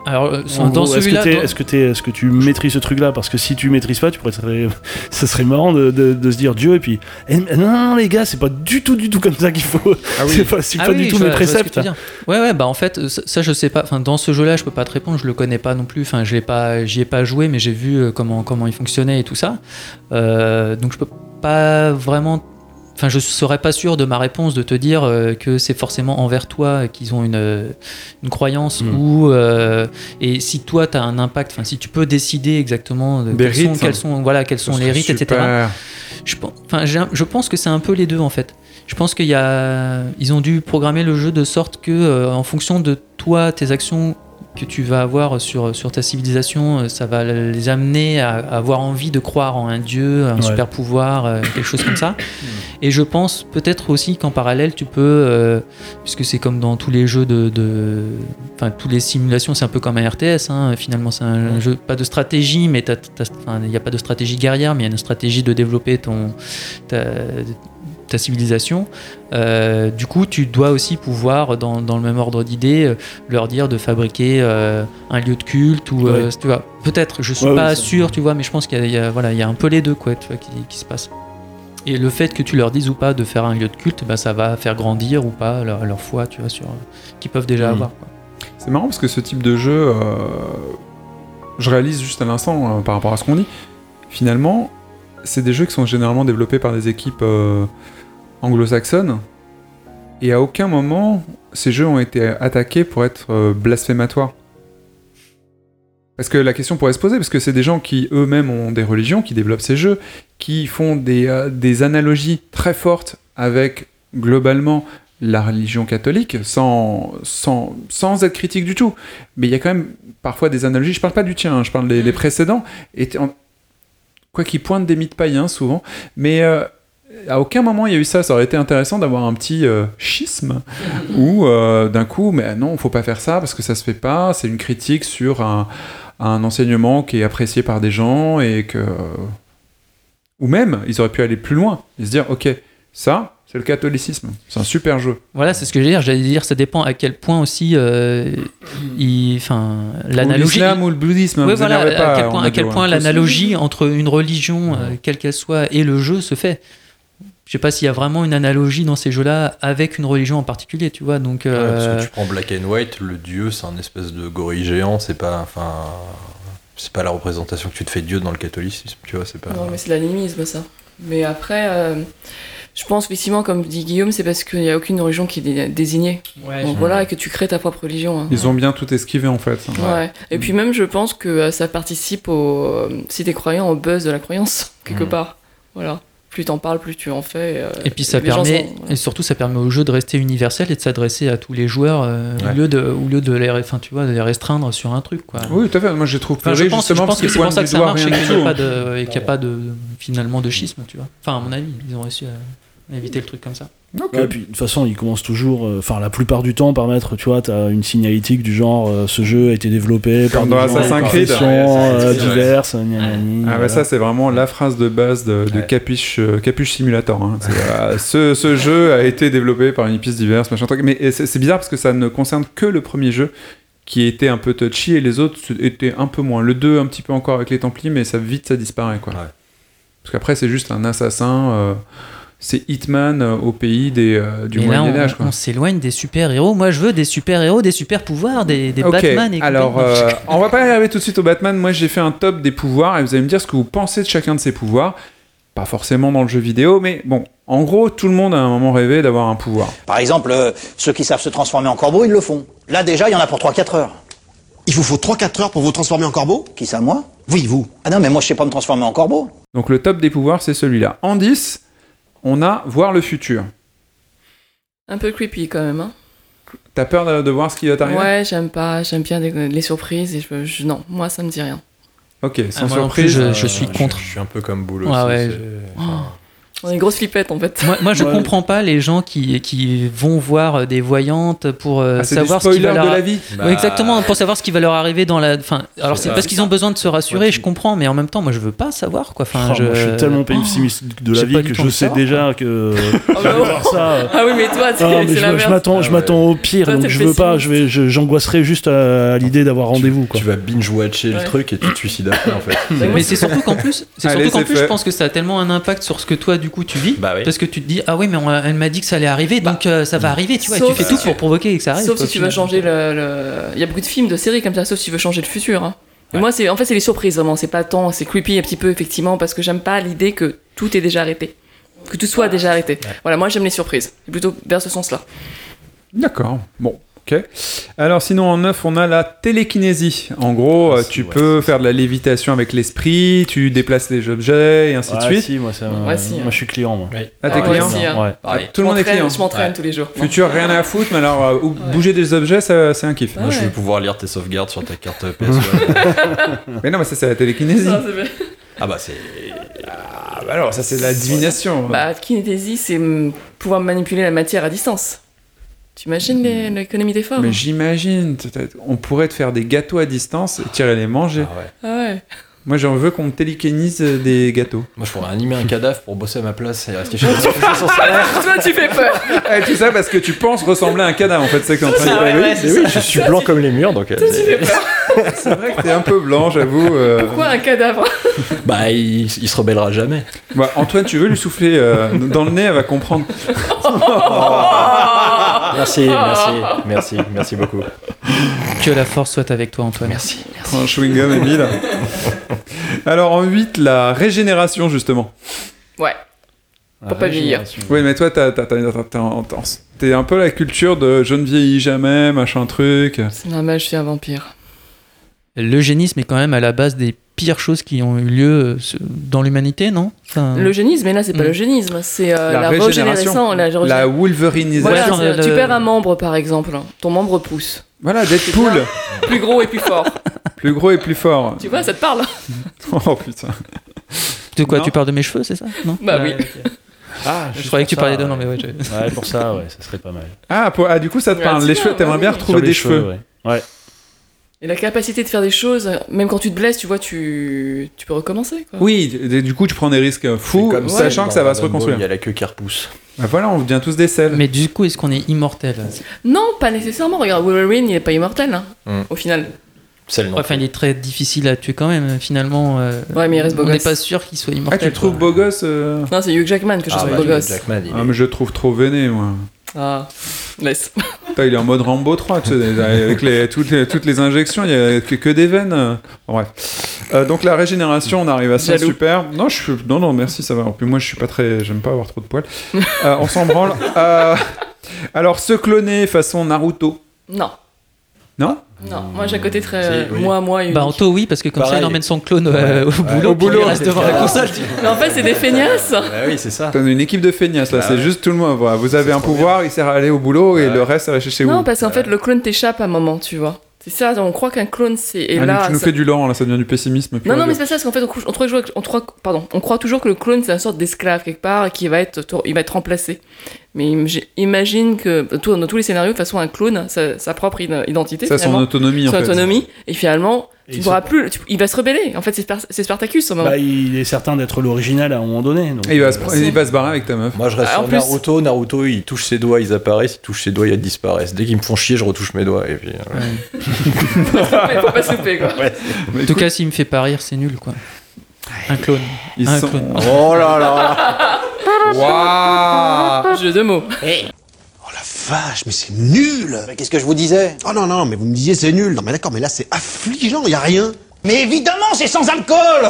Alors, euh, dans gros, est-ce que, celui-là, est-ce que, t'es- est-ce que tu maîtrises ce truc-là Parce que si tu maîtrises pas, tu pourrais, ça serait marrant de, de- de se dire Dieu et puis eh, non, non, les gars, c'est pas du tout, du tout comme ça qu'il faut. Ah oui. c'est pas, Ah pas oui, du tout mes vois- ce que préceptes. Ouais, ouais, bah en fait, ça, ça, je sais pas. Enfin, dans ce jeu-là, je peux pas te répondre, je le connais pas non plus. Enfin, je l'ai pas, j'y ai pas joué, mais j'ai vu euh, comment comment il fonctionnait et tout ça. Euh, donc je peux pas vraiment. Enfin, je serais pas sûr de ma réponse de te dire euh, que c'est forcément envers toi qu'ils ont une, euh, une croyance Mm. ou euh, et si toi tu as un impact. Enfin, si tu peux décider exactement de quels, sont, rites. quels sont voilà quels sont les rites, etc. Je, enfin, je pense que c'est un peu les deux en fait. Je pense qu'il y a, ils ont dû programmer le jeu de sorte que, euh, en fonction de toi, tes actions que tu vas avoir sur, sur ta civilisation, euh, ça va les amener à, à avoir envie de croire en un dieu, un Ouais. super pouvoir, euh, quelque chose comme ça. Et je pense peut-être aussi qu'en parallèle, tu peux, euh, puisque c'est comme dans tous les jeux de, enfin tous les simulations, c'est un peu comme un RTS. hein, finalement, c'est un jeu pas de stratégie, mais il n'y a pas de stratégie guerrière, mais il y a une stratégie de développer ton ta, ta civilisation. Euh, du coup, tu dois aussi pouvoir, dans, dans le même ordre d'idées, euh, leur dire de fabriquer euh, un lieu de culte ou euh, Ouais. tu vois. Peut-être, je suis Ouais, pas sûr, tu vois, mais je pense qu'il y a, il y a- voilà, il y a un peu les deux quoi, tu vois, qui, qui se passent. Et le fait que tu leur dises ou pas de faire un lieu de culte, bah, ça va faire grandir ou pas leur, leur foi, tu vois, sur qu'ils peuvent déjà avoir. quoi. C'est marrant parce que ce type de jeu, je réalise juste à l'instant par rapport à ce qu'on dit. Finalement, c'est des jeux qui sont généralement développés par des équipes anglo-saxonnes. Et à aucun moment, ces jeux ont été attaqués pour être euh, blasphématoires. Parce que la question pourrait se poser, parce que c'est des gens qui eux-mêmes ont des religions, qui développent ces jeux, qui font des, euh, des analogies très fortes avec, globalement, la religion catholique, sans, sans, sans être critique du tout. Mais il y a quand même parfois des analogies, je parle pas du tien, hein, je parle des les précédents, et en- quoi qu'ils pointent des mythes païens souvent, mais euh, à aucun moment il y a eu ça, ça aurait été intéressant d'avoir un petit euh, schisme, où euh, d'un coup, mais non, faut pas faire ça parce que ça se fait pas, c'est une critique sur un, un enseignement qui est apprécié par des gens et que. Ou même, ils auraient pu aller plus loin et se dire, ok, ça, c'est le catholicisme, c'est un super jeu. Voilà, c'est ce que j'allais dire. J'allais dire, ça dépend à quel point aussi, euh, enfin, l'analogie. l'islam ou le bouddhisme, Ouais, voilà, pas, à quel point, à quel point l'analogie entre une religion, euh, quelle qu'elle soit, et le jeu se fait. Je sais pas s'il y a vraiment une analogie dans ces jeux-là avec une religion en particulier, tu vois. Donc, Ouais, euh, parce que tu prends Black and White, le dieu, c'est un espèce de gorille géant, c'est pas, enfin, c'est pas la représentation que tu te fais de Dieu dans le catholicisme, tu vois, c'est pas. Non, mais c'est de l'animisme, ça. Mais après, euh, je pense effectivement, comme dit Guillaume, c'est parce qu'il n'y a aucune religion qui est dé- désignée. ouais, Donc voilà, et que tu crées ta propre religion. hein. Ils ont bien tout esquivé en fait. Ouais. Et puis même, je pense que euh, ça participe au, euh, si t'es croyant, au buzz de la croyance, quelque Mm. part. Voilà. Plus t'en parles, plus tu en fais. euh, Et puis ça permet, sont- voilà. et surtout ça permet au jeu de rester universel et de s'adresser à tous les joueurs euh, Ouais. au lieu de, au lieu de les, enfin tu vois, de les restreindre sur un truc quoi. Oui, tout à fait. Moi, je les trouve Enfin, je pense, je pense que c'est pour ça que ça marche et qu'il n'y a pas de, et qu'il n'y a pas de finalement de schisme, tu vois. Enfin, à mon avis, ils ont réussi à éviter le truc comme ça. Ouais, puis de toute façon, ils commencent toujours, euh, enfin la plupart du temps, par mettre, tu vois, t'as une signalétique du genre, euh, ce jeu a été développé par Comme des Assassin's Creed. Ouais, euh, Assassin's Creed, ouais. diverses, Ah bah voilà. ça c'est vraiment la phrase de base de, de Ouais. Capuche, euh, Capuche Simulator. hein. Euh, ce, ce jeu a été développé par une épice diverse, machin truc. Mais et c'est, c'est bizarre parce que ça ne concerne que le premier jeu qui était un peu touchy et les autres étaient un peu moins. Le 2 un petit peu encore avec les Templiers mais ça vite ça disparaît quoi. Ouais. Parce qu'après c'est juste un assassin, euh, c'est Hitman euh, au pays des, euh, du Moyen on, Âge quoi. on s'éloigne des super héros. Moi, je veux des super héros, des super pouvoirs, des, Batman et alors euh, on va pas y arriver tout de suite au Batman. Moi j'ai fait un top des pouvoirs et vous allez me dire ce que vous pensez de chacun de ces pouvoirs. Pas forcément dans le jeu vidéo, mais bon, en gros, tout le monde a un moment rêvé d'avoir un pouvoir. Par exemple, euh, ceux qui savent se transformer en corbeau, ils le font. Là, déjà, il y en a pour 3-4 heures. Il vous faut 3-4 heures pour vous transformer en corbeau? Qui ça, moi? Oui, vous. Ah non, mais moi, je sais pas me transformer en corbeau. Donc le top des pouvoirs, c'est celui-là. En 10, on a voir le futur. Un peu creepy quand même. Hein. T'as peur de, de voir ce qui va t'arriver? Ouais, j'aime pas, j'aime bien les surprises et je, je- non, moi ça me dit rien. Ok, Ah, sans plus, surprise. je, je suis Euh, contre. Je, suis un peu comme Boule Ouais, aussi. ouais, c'est- je- enfin, On est une grosse flippette en fait. Moi, moi, je Ouais. comprends pas les gens qui, qui vont voir des voyantes pour euh, Ah, savoir ce qui va de leur la vie. bah, Ouais, exactement, pour savoir ce qui va leur arriver dans la. Enfin, alors C'est parce qu'ils ont besoin de se rassurer, Ouais, tu- je comprends, mais en même temps, moi, je veux pas savoir quoi. Enfin, Oh, je... moi, je suis tellement pessimiste de la vie que je de sais savoir, déjà que Ah, je vais non. faire ça. euh, Ah oui, mais toi, c'est Ah, je, m'attends, je Ah, m'attends au pire, Toi, donc je veux pas, je vais, j'angoisserai juste à, l'idée d'avoir rendez-vous, quoi. Tu vas binge-watcher Ouais. le truc et tu te suicides après en fait. Mais c'est surtout qu'en plus, c'est surtout qu'en plus, je pense que ça a tellement un impact sur ce que toi, du coup, tu vis. Bah oui. Parce que tu te dis, ah oui, mais on- elle m'a dit que ça allait arriver, donc euh, ça va arriver, tu vois. et Sauf tu fais si tout pour provoquer que ça arrive. Sauf quoi, si tu veux changer le, le- Il y a beaucoup de films, de séries comme ça, sauf si tu veux changer le futur. hein. Moi, c'est en fait, c'est les surprises vraiment. C'est pas tant, c'est creepy un petit peu, effectivement, parce que j'aime pas l'idée que tout est déjà arrêté. Que tout soit déjà arrêté. Voilà, moi j'aime les surprises. C'est plutôt vers ce sens-là. D'accord. Bon. Ok. Alors sinon en 9 on a la télékinésie. En gros, Ah, euh, si, tu ouais, peux faire de la lévitation avec l'esprit, tu déplaces les objets et ainsi de Ah, suite. si, moi, ça, Ouais, si, moi hein. je suis client, moi. Ah, t'es Ah client si, hein. Ouais. Ah, Tout le monde est client. Je m'entraîne Ouais. tous les jours. Futur, rien à foutre, mais alors euh, ou- bouger des objets, c'est un kiff. Ah Moi, je vais pouvoir lire tes sauvegardes sur ta carte PS1. Mais non, mais ça c'est la télékinésie. Ah, ah bah c'est. Ah, bah alors ça c'est de la divination. Bah, kinesthésie, c'est pouvoir manipuler la matière à distance. Tu imagines les- l'économie des formes Mais j'imagine, peut-être, on pourrait te faire des gâteaux à distance et tirer les manger. Ah ouais. Ah ouais. Moi j'en veux qu'on me télékinise euh, des gâteaux. Moi, je pourrais animer un cadavre pour bosser à ma place et rester chez moi. salaire. Toi, tu fais peur. Eh, tout ça parce que tu penses ressembler à un cadavre en fait, c'est en train de dire. ouais, Oui, oui, je suis blanc comme les murs, donc. euh, c'est- C'est vrai que t'es un peu blanc, j'avoue. euh. Pourquoi un cadavre? Bah, il, il se rebellera jamais. Bah, Antoine, tu veux lui souffler euh, dans le nez, elle va comprendre. Merci, merci, merci, merci beaucoup. Que la force soit avec toi, Antoine. Merci. Prends un chewing-gum, Emile. Alors en 8, la régénération justement. Ouais. Pour pas vieillir. Oui, mais toi, t'es un peu la culture de je ne vieillis jamais, machin truc. C'est normal, je suis un vampire. l'eugénisme est quand même à la base des pires choses qui ont eu lieu euh, dans l'humanité, non? Enfin, L'eugénisme, mais là, c'est pas Mm. l'eugénisme, c'est euh, la, régénération, régénération. La, régé- la wolverinisation. Voilà, le- tu perds un membre, par exemple. Ton membre pousse. Voilà, Deadpool. Plus gros et plus fort. plus gros et plus fort. tu vois, ça te parle Oh putain. de quoi Non. Tu parles de mes cheveux, c'est ça? Non? Bah Ouais, oui. Ah, Je croyais que tu parlais ça, de non, mais ouais. je- Ouais, pour ça, ouais, ça serait pas mal. Ah, pour- ah, du coup, ça te Ouais, parle. Les bien, cheveux, t'aimerais bien retrouver des cheveux. ouais. Ouais. Et la capacité de faire des choses, même quand tu te blesses, tu vois, tu, tu peux recommencer. Quoi. Oui, du coup, tu prends des risques fous, comme sachant que ça va se reconstruire. Il y a la queue qui repousse. Bah voilà, on devient tous des selles. Mais du coup, est-ce qu'on est immortel? Non, pas nécessairement. Regarde, Wolverine, il est pas immortel, hein, Mm. au final. Celle non. Enfin, il est très difficile à tuer quand même, finalement. euh, Ouais, mais il reste beau on n'est gosse. pas sûr qu'il soit Ah, immortel. tu le trouves beau gosse euh Non, c'est Hugh Jackman que je Ah, trouve bah, beau Hugh gosse. Jackman, il Ah, mais je le trouve trop véné, moi. Ah, laisse. Putain, il est en mode Rambo 3, tu sais, avec les, toutes, les, toutes les injections, il y a que, que des veines. Bon, bref. Euh, donc la régénération, on arrive à ça, Jaloux. super. Non, je suis... non, non, merci, ça va. En plus, moi, je suis pas très, j'aime pas avoir trop de poils. Euh, on s'en branle. Euh, Alors, se cloner façon Naruto. Non, Non non. Moi, j'ai un côté très. Si, euh, oui. Moi, moi, unique. Bah, Anto, oui, parce que comme ça, il emmène son clone euh, au boulot, Au boulot, il reste devant la console. Mais en fait, c'est des feignasses. Bah oui, c'est ça. T'as une équipe de feignasses, là. Bah c'est ouais. juste tout le monde. Voilà. Vous avez un pouvoir, il sert à aller au boulot, et le reste, à rester chez Non, vous. parce qu'en fait, le clone t'échappe à un moment, tu vois. C'est ça, on croit qu'un clone, c'est. Et Ah, là. tu nous ça- fais du lent, là, ça devient du pessimisme. Non, non, mais c'est pas ça, parce qu'en fait, on, croit- on, croit toujours- on croit- pardon, on croit toujours que le clone, c'est une sorte d'esclave quelque part et qu'il va être, il va être remplacé. Mais im- imagine que, dans tous les scénarios, de toute façon, un clone, sa, sa propre id- identité, Ça, son autonomie, en son fait. autonomie, et finalement, Et tu il ne pourras plus, tu- il va se rebeller. En fait, c'est Spar- c'est Spartacus au moment. Bah, il est certain d'être l'original à un moment donné. donc, Et il va, se, euh, il va se barrer avec ta meuf. Moi, je reste Ah, en sur plus- Naruto. Naruto, il touche ses doigts, ils apparaissent. Il touche ses doigts, ils disparaissent. Dès qu'ils me font chier, je retouche mes doigts. Et puis, euh, il faut pas se louper, quoi. En tout cas, s'il me fait pas rire, c'est nul, quoi. Un clone. Ils un sont- clone. Oh là là Waouh Jeu de mots. La vache, mais c'est nul Mais qu'est-ce que je vous disais Oh non, non, mais vous me disiez c'est nul. Non mais d'accord, mais là c'est affligeant, y a rien. Mais évidemment, c'est sans alcool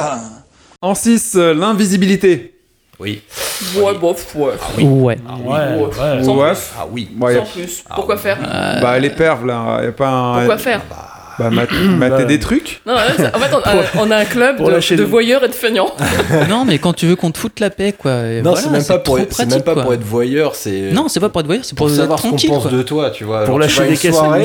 En 6, l'invisibilité. Oui. Ouais, bof, ouais. Ouais. Ouais, ouais. Sans Ouais. Ah oui. Sans plus. Pourquoi faire bah, les perves, là. Y a pas un. Pourquoi faire Bah, mat- mater Bah, des trucs. Non, ouais, en fait, on a, on a un club de, voyeurs et de feignants. non, mais quand tu veux qu'on te foute la paix, quoi. et Non, voilà, c'est même pas pour être, c'est pratique, même pas quoi. pour être voyeur, c'est Non, c'est pas pour être voyeur, c'est pour, pour être savoir ce qu'on pense quoi. de toi, tu vois. Pour lâcher des caisses à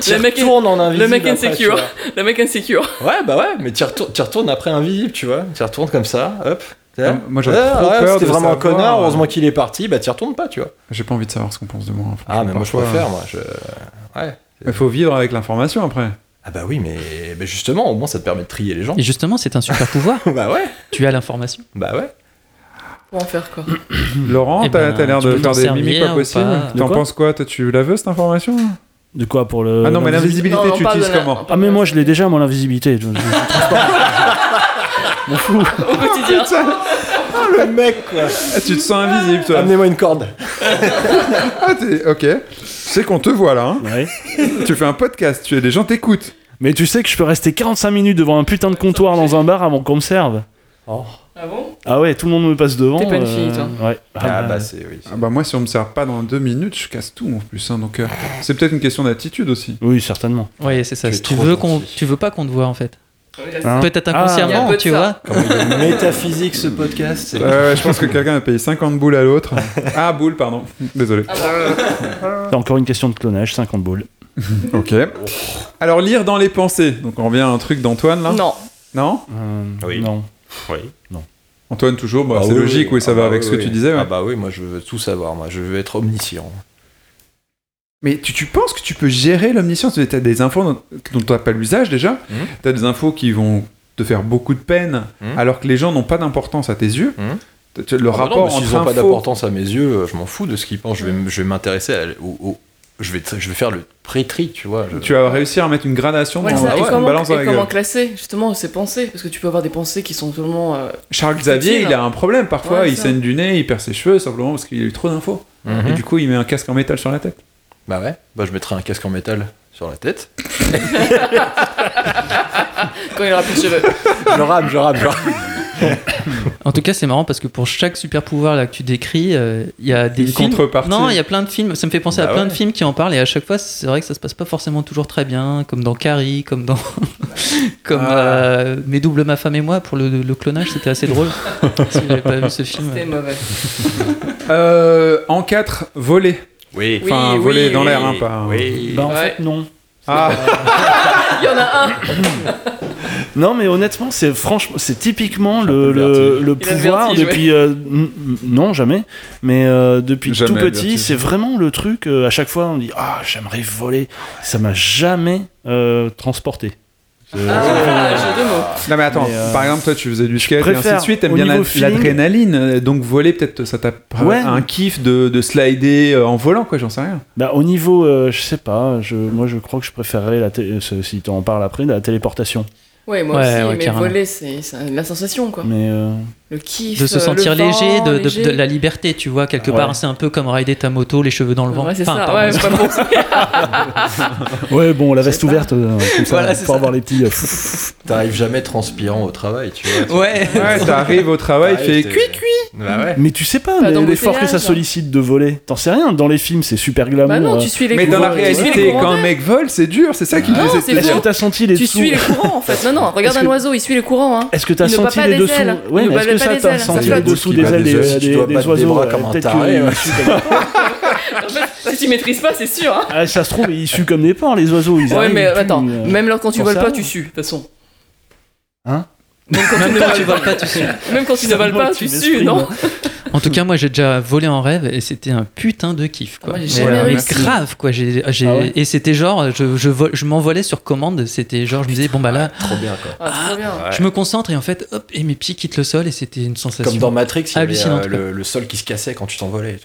t'y Le mec est- retournes en Le invisible mec après, tu insecure. vois. Le mec insecure. Ouais, bah ouais, mais tu retournes, après invisible, tu vois. Tu retournes comme ça, hop. Ah, moi, Ouais, trop ouais, peur C'était vraiment un connard, euh, heureusement qu'il est parti, bah tu retournes pas, tu vois. J'ai pas envie de savoir ce qu'on pense de moi. Ah, mais moi je préfère, moi. Je... Ouais. Il faut vivre avec l'information après. Ah bah oui, mais, mais justement, au moins ça te permet de trier les gens. Et justement, c'est un super pouvoir. bah ouais, tu as l'information. bah ouais. Pour en faire quoi Laurent, Eh t'as ben, t'as l'air de faire des mimiques pas possibles. T'en penses quoi Toi, tu la veux cette information? De quoi pour le. Ah non, mais l'invisibilité tu utilises la- comment? Ah, mais moi je l'ai déjà, moi, l'invisibilité. Je- je- Au quotidien. Le mec, quoi. Ah, Tu te sens invisible, toi. Amenez-moi une corde. Ah, t'es- ok. Tu sais qu'on te voit là. hein. Ouais. tu fais un podcast, tu les gens t'écoutent. Mais tu sais que je peux rester 45 minutes devant un putain de comptoir dans un bar avant qu'on me serve. Oh. Ah bon? Ah ouais, tout le monde me passe devant. T'es pas une fille, toi. Ouais. Ah bah c'est, oui. Ah bah moi, si on me sert pas dans deux minutes, je casse tout en plus. hein, donc euh, c'est peut-être une question d'attitude aussi. Oui, certainement. Oui, c'est ça. Tu es Si tu trop veux qu'on, gentil. tu veux pas qu'on te voit en fait. Hein Peut-être Ah. Inconsciemment, peu de tu ça. vois. Métaphysique ce podcast. je pense que quelqu'un a payé 50 boules à l'autre. Ah, boules, pardon. Désolé. Ah C'est encore une question de clonage, 50 boules. Ok. Alors, lire dans les pensées. Donc, on revient à un truc d'Antoine là Non. Non Euh, Oui. Non. Oui. Antoine, toujours, bah, Ah c'est oui, logique, oui, ça Ah va bah avec oui, ce que tu disais. ouais. Ah bah oui, moi je veux tout savoir, moi je veux être omniscient. Mais tu, tu penses que tu peux gérer l'omniscience? Tu as des infos dont, dont tu n'as pas l'usage déjà Mhm. Tu as des infos qui vont te faire beaucoup de peine, Mhm. alors que les gens n'ont pas d'importance à tes yeux. Mhm. Le Ah bah non, rapport mais s'ils entre ont pas d'importance à mes yeux, euh, je m'en fous de ce qu'ils pensent. Je vais, je vais m'intéresser à- au, au- je vais, je vais faire le pré-tri, tu vois. je- Tu vas réussir à mettre une gradation Ouais, dans ça, dans et comment, balance dans et la comment classer justement ces pensées? Parce que tu peux avoir des pensées qui sont totalement. euh, Charles Xavier, il a un problème parfois. Ouais, il ça. saigne du nez, il perd ses cheveux simplement parce qu'il a eu trop d'infos. Et du coup, il met un casque en métal sur la tête. Bah ouais, bah je mettrai un casque en métal sur la tête. Quand il aura plus de cheveux. je rame, je rame, je rame. En tout cas, c'est marrant parce que pour chaque super pouvoir là que tu décris, euh, il y a des Une films. contrepartie. Non, il y a plein de films. Ça me fait penser à Bah plein ouais. de films qui en parlent et à chaque fois, c'est vrai que ça se passe pas forcément toujours très bien, comme dans Carrie, comme dans comme Ah. euh, Mes doubles ma femme et moi pour le, le clonage, c'était assez drôle. si vous n'avez pas vu ce film. C'était mauvais. Euh, en 4, voler. Oui. Enfin, Oui, voler oui, dans l'air, hein, pas. Oui. Bah en Ouais. fait non. Ah, Il y en a un. Non mais honnêtement c'est franchement c'est typiquement le, le pouvoir vertige, depuis euh, non jamais mais euh, depuis Jamais tout petit c'est vraiment le truc euh, à chaque fois on dit ah j'aimerais voler ça m'a jamais euh, transporté. Euh, Ah, jeu de mots. non mais attends, Mais, euh, par exemple toi tu faisais du skate et ainsi de préfère, suite, t'aimes au bien la- niveau feeling- l'adrénaline, euh, donc voler peut-être ça t'a Ouais. un kiff de, de slider euh, en volant quoi, j'en sais rien. Bah, au niveau, euh, je sais pas, je, moi je crois que je préférerais, la té- ce- si tu en parles après, la téléportation. Ouais, moi Ouais, aussi, ouais, mais carrément. voler, c'est c'est la sensation, quoi. Mais euh, Le kiff. De se euh, sentir le vent, léger, de, de- léger. de la liberté, tu vois, quelque Ouais. part, c'est un peu comme rider ta moto, les cheveux dans le vent. Ouais, c'est Enfin, ça. pardon. Ouais, c'est pas bon. ouais, bon, la veste ouverte, euh, comme ça, Voilà, pour ça. avoir les petits. euh, T'arrives jamais transpirant au travail, tu vois. Ouais. Ouais, t'arrives au travail, fait cuit cuit. Bah ouais. Mais tu sais pas, Pas l'effort que ça sollicite de voler. T'en sais rien, dans les films c'est super glamour. Bah non, tu suis les Mais dans la tu réalité, quand un mec vole, c'est dur, c'est ça qui fait Est-ce que t'as senti les Tu dessous suis les courants, en fait. Non, non, regarde un oiseau, il suit les courants, hein. Est-ce que t'as senti les des dessous pas ça des t'as ailes, ça senti flotte. les dessous Qui des ailes des oiseaux Si tu maîtrises pas, c'est sûr, hein. Ah, ça se trouve, ils suent comme des porcs, les oiseaux. Ils Ouais, mais attends, euh. même quand tu voles pas, tu sues, de toute façon. Hein Même quand tu ne voles pas, tu suis. Même quand tu ne voles pas, tu sues, non. En tout cas, moi, j'ai déjà volé en rêve et c'était un putain de kiff. Quoi. Moi, j'ai Mais, jamais euh, grave, quoi. Ah ouais Et c'était genre, je, je, vol- je m'envolais sur commande. C'était genre, je me disais, bon, bah là, Trop bien, quoi. Ah, trop bien. je me concentre et en fait, hop, et mes pieds quittent le sol et c'était une sensation. Comme dans Matrix, il y avait euh, quoi. le, le sol qui se cassait quand tu t'envolais.